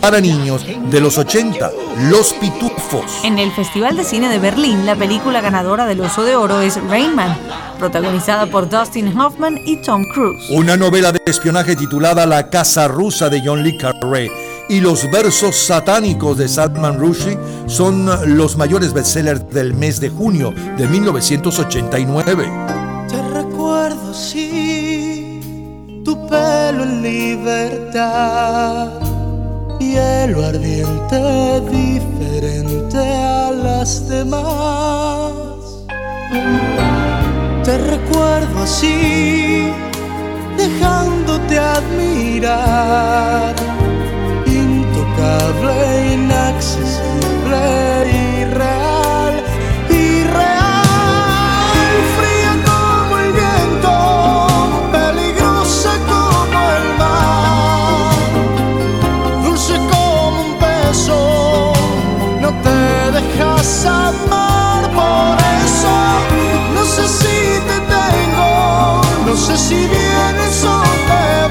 Speaker 2: para niños de los 80, Los Pitufos.
Speaker 5: En el Festival de Cine de Berlín, la película ganadora del Oso de Oro es Rain Man, protagonizada por Dustin Hoffman y Tom Cruise.
Speaker 2: Una novela de espionaje titulada La Casa Rusa de John Le Carré y los versos satánicos de Salman Rushdie son los mayores bestsellers del mes de junio de 1989.
Speaker 20: Te recuerdo así, tu pelo en libertad, hielo ardiente diferente a las demás. Te recuerdo así, dejándote admirar, intocable, inaccesible, irreal, irreal, fría como el viento, peligrosa como el mar, dulce como un beso, no te dejas amar, por eso. No sé si te tengo, no sé si vienes o te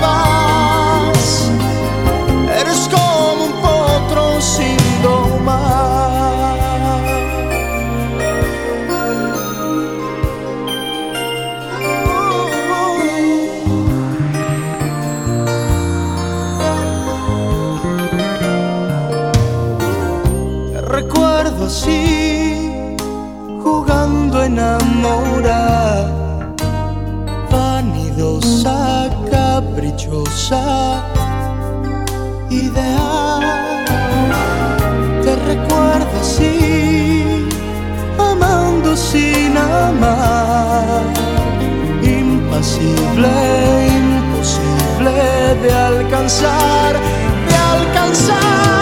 Speaker 20: ideal. Te recuerdo así, amando sin amar, impasible, imposible de alcanzar, de alcanzar.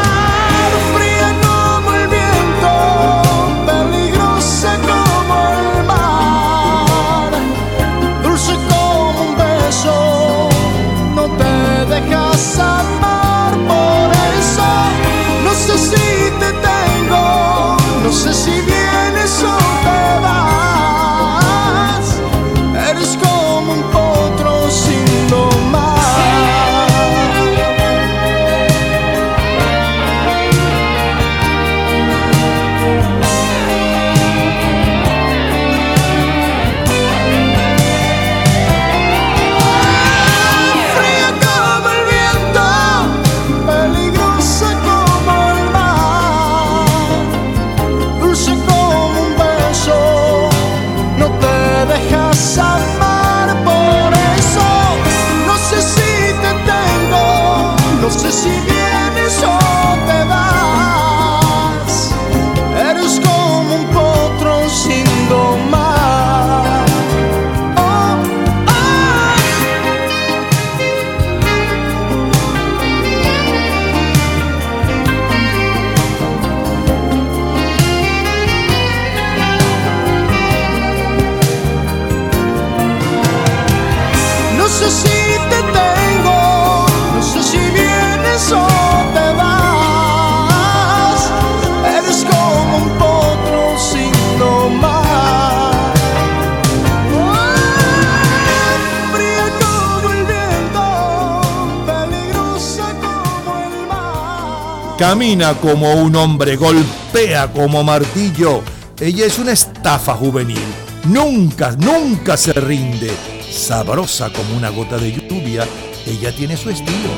Speaker 2: camina como un hombre, golpea como martillo. Ella es una estafa juvenil. Nunca, nunca se rinde. Sabrosa como una gota de lluvia, ella tiene su estilo.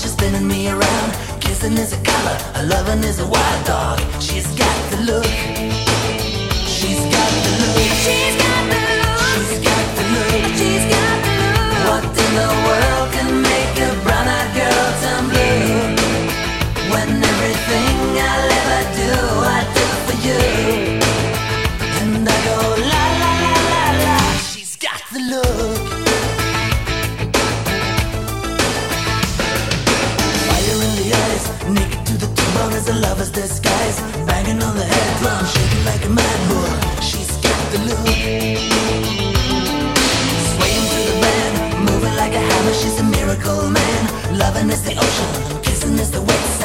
Speaker 12: She's spinning me around. kissing is a color, her loving is a wild dog. She's got the look. She's got the look. She's got the look. She's got the look. She's got the look. What in the world can make a brown-eyed girl turn blue? When everything I'll ever do, I do for you. lover's disguise. Banging on the head drum, shaking like a mad bull. She's got the look. Swaying through the band, moving like a hammer. She's a miracle man. Loving is the ocean, kissing is the
Speaker 2: waves.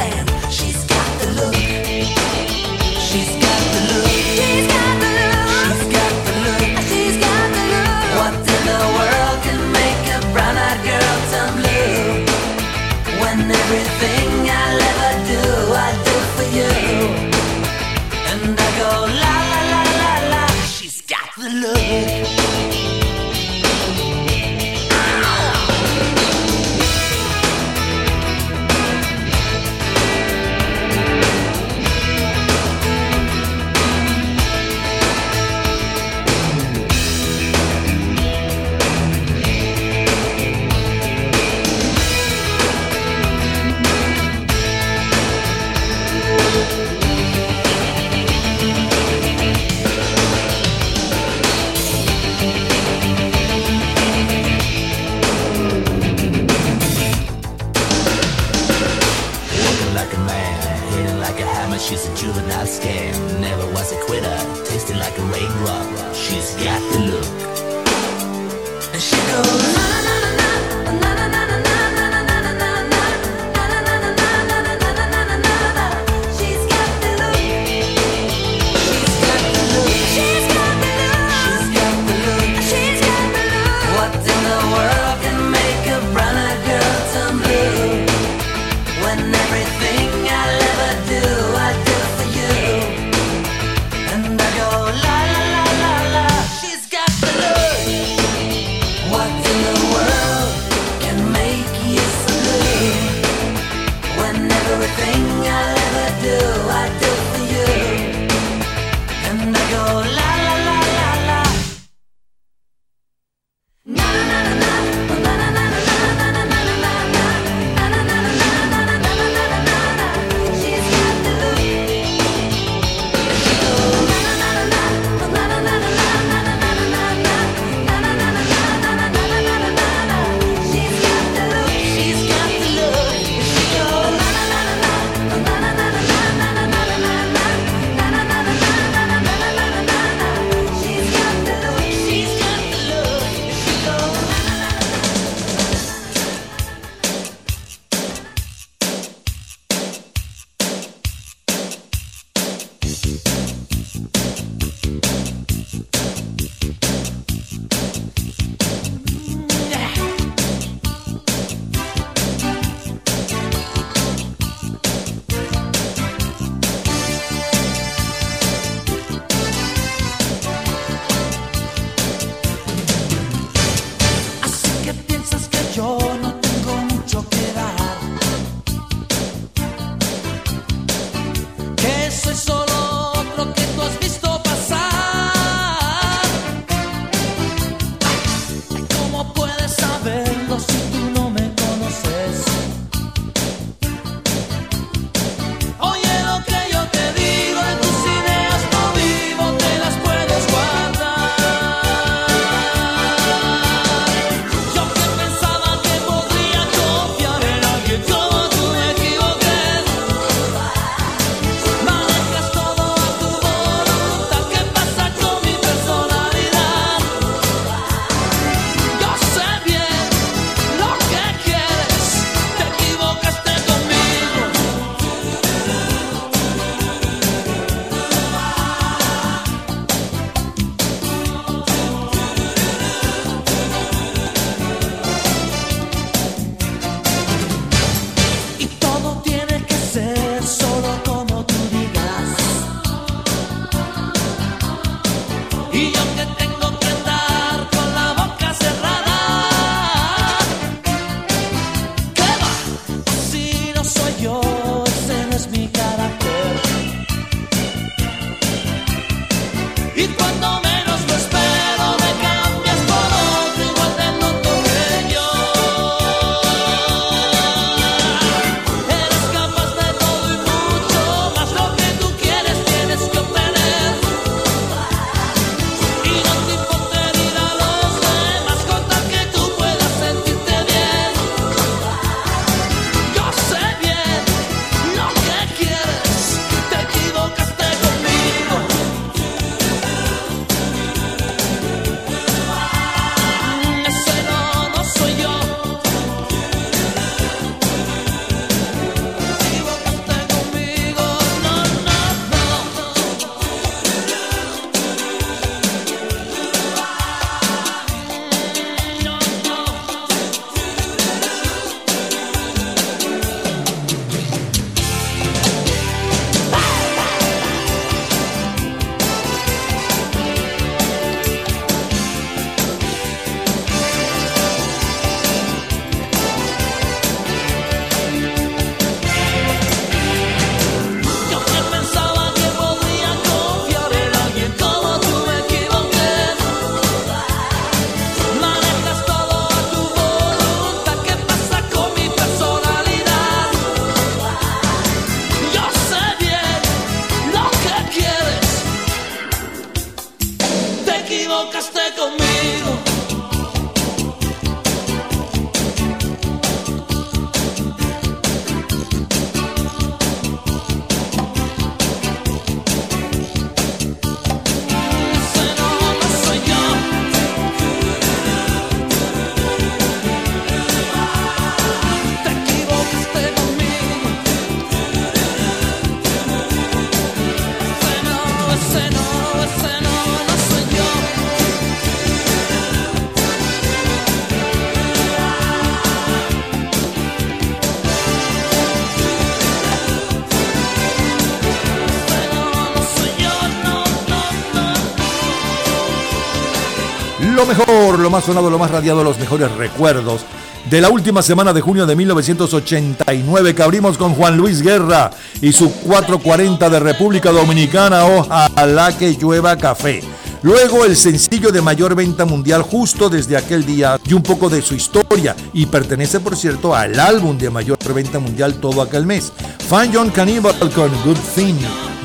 Speaker 2: Mejor, lo más sonado, lo más radiado, los mejores recuerdos de la última semana de junio de 1989 que abrimos con Juan Luis Guerra y su 440 de República Dominicana, ojalá que llueva café. Luego el sencillo de mayor venta mundial justo desde aquel día y un poco de su historia y pertenece por cierto al álbum de mayor venta mundial todo aquel mes. Fan John Cannibal con Good Thing,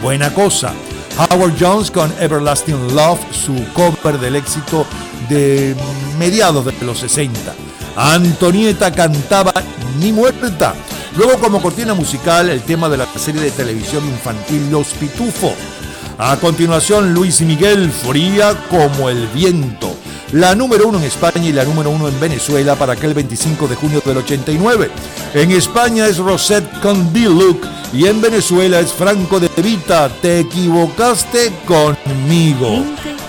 Speaker 2: Buena Cosa. Howard Jones con Everlasting Love, su cover del éxito de mediados de los 60. Antonieta cantaba Ni Muerta. Luego como cortina musical el tema de la serie de televisión infantil Los Pitufos. A continuación Luis Miguel, Fría como el viento. La número uno en España y la número uno en Venezuela para aquel 25 de junio del 89. En España es Rosette con D-Look y en Venezuela es Franco de Vita. Te equivocaste conmigo.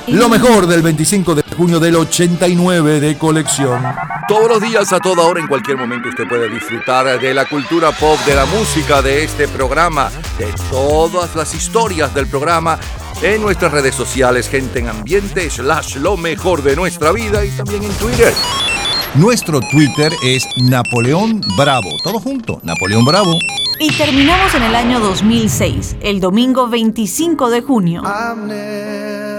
Speaker 2: Lo mejor del 25 de junio del 89 de colección.
Speaker 15: Todos los días, a toda hora, en cualquier momento, usted puede disfrutar de la cultura pop, de la música, de este programa, de todas las historias del programa en nuestras redes sociales, gente en ambiente, slash lo mejor de nuestra vida y también en Twitter.
Speaker 2: Nuestro Twitter es Napoleón Bravo. Todo junto, Napoleón Bravo.
Speaker 23: Y terminamos en el año 2006, el domingo 25 de junio.
Speaker 27: I've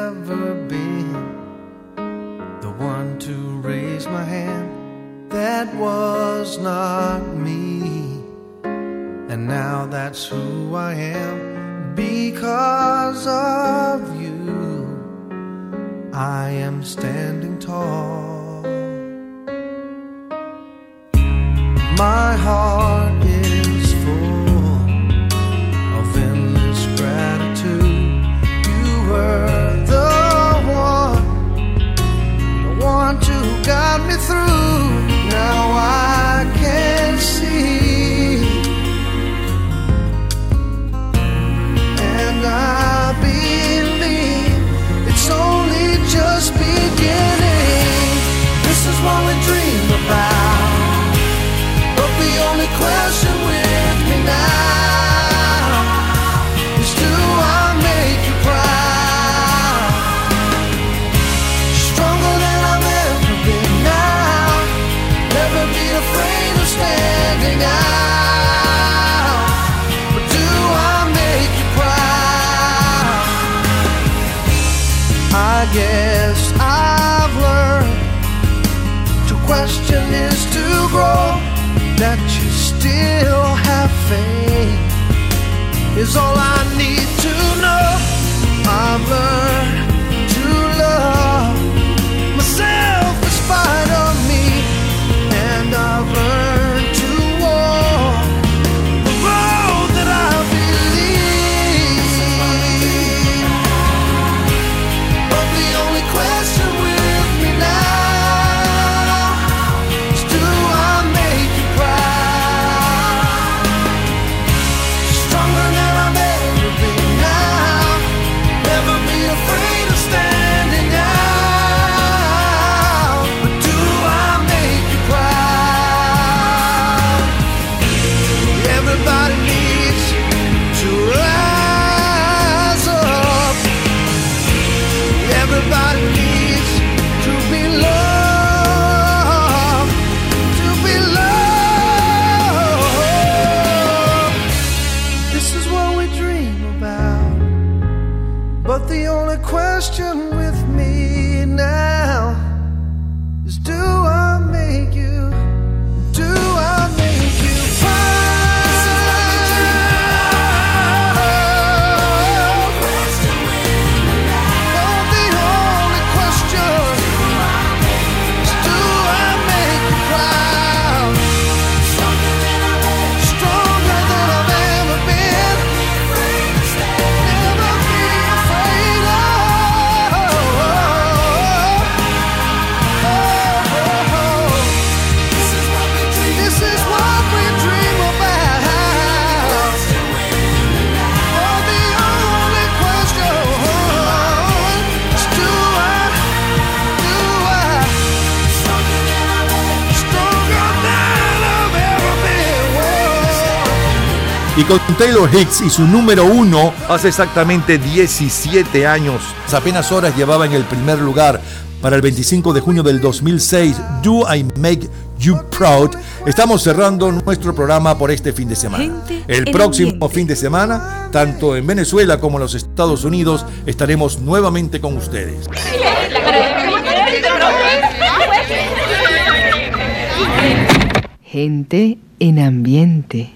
Speaker 27: raise my hand. That was not me. And now that's who I am because of you. I am standing tall. My heart guide me through. Now I can see, and I believe it's only just beginning. Still have faith is all I need to know. I've learned
Speaker 2: Y con Taylor Hicks y su número uno, hace exactamente 17 años, apenas horas llevaba en el primer lugar para el 25 de junio del 2006, Do I Make You Proud. Estamos cerrando nuestro programa por este fin de semana. El próximo fin de semana, tanto en Venezuela como en los Estados Unidos, estaremos nuevamente con ustedes.
Speaker 37: Gente en ambiente.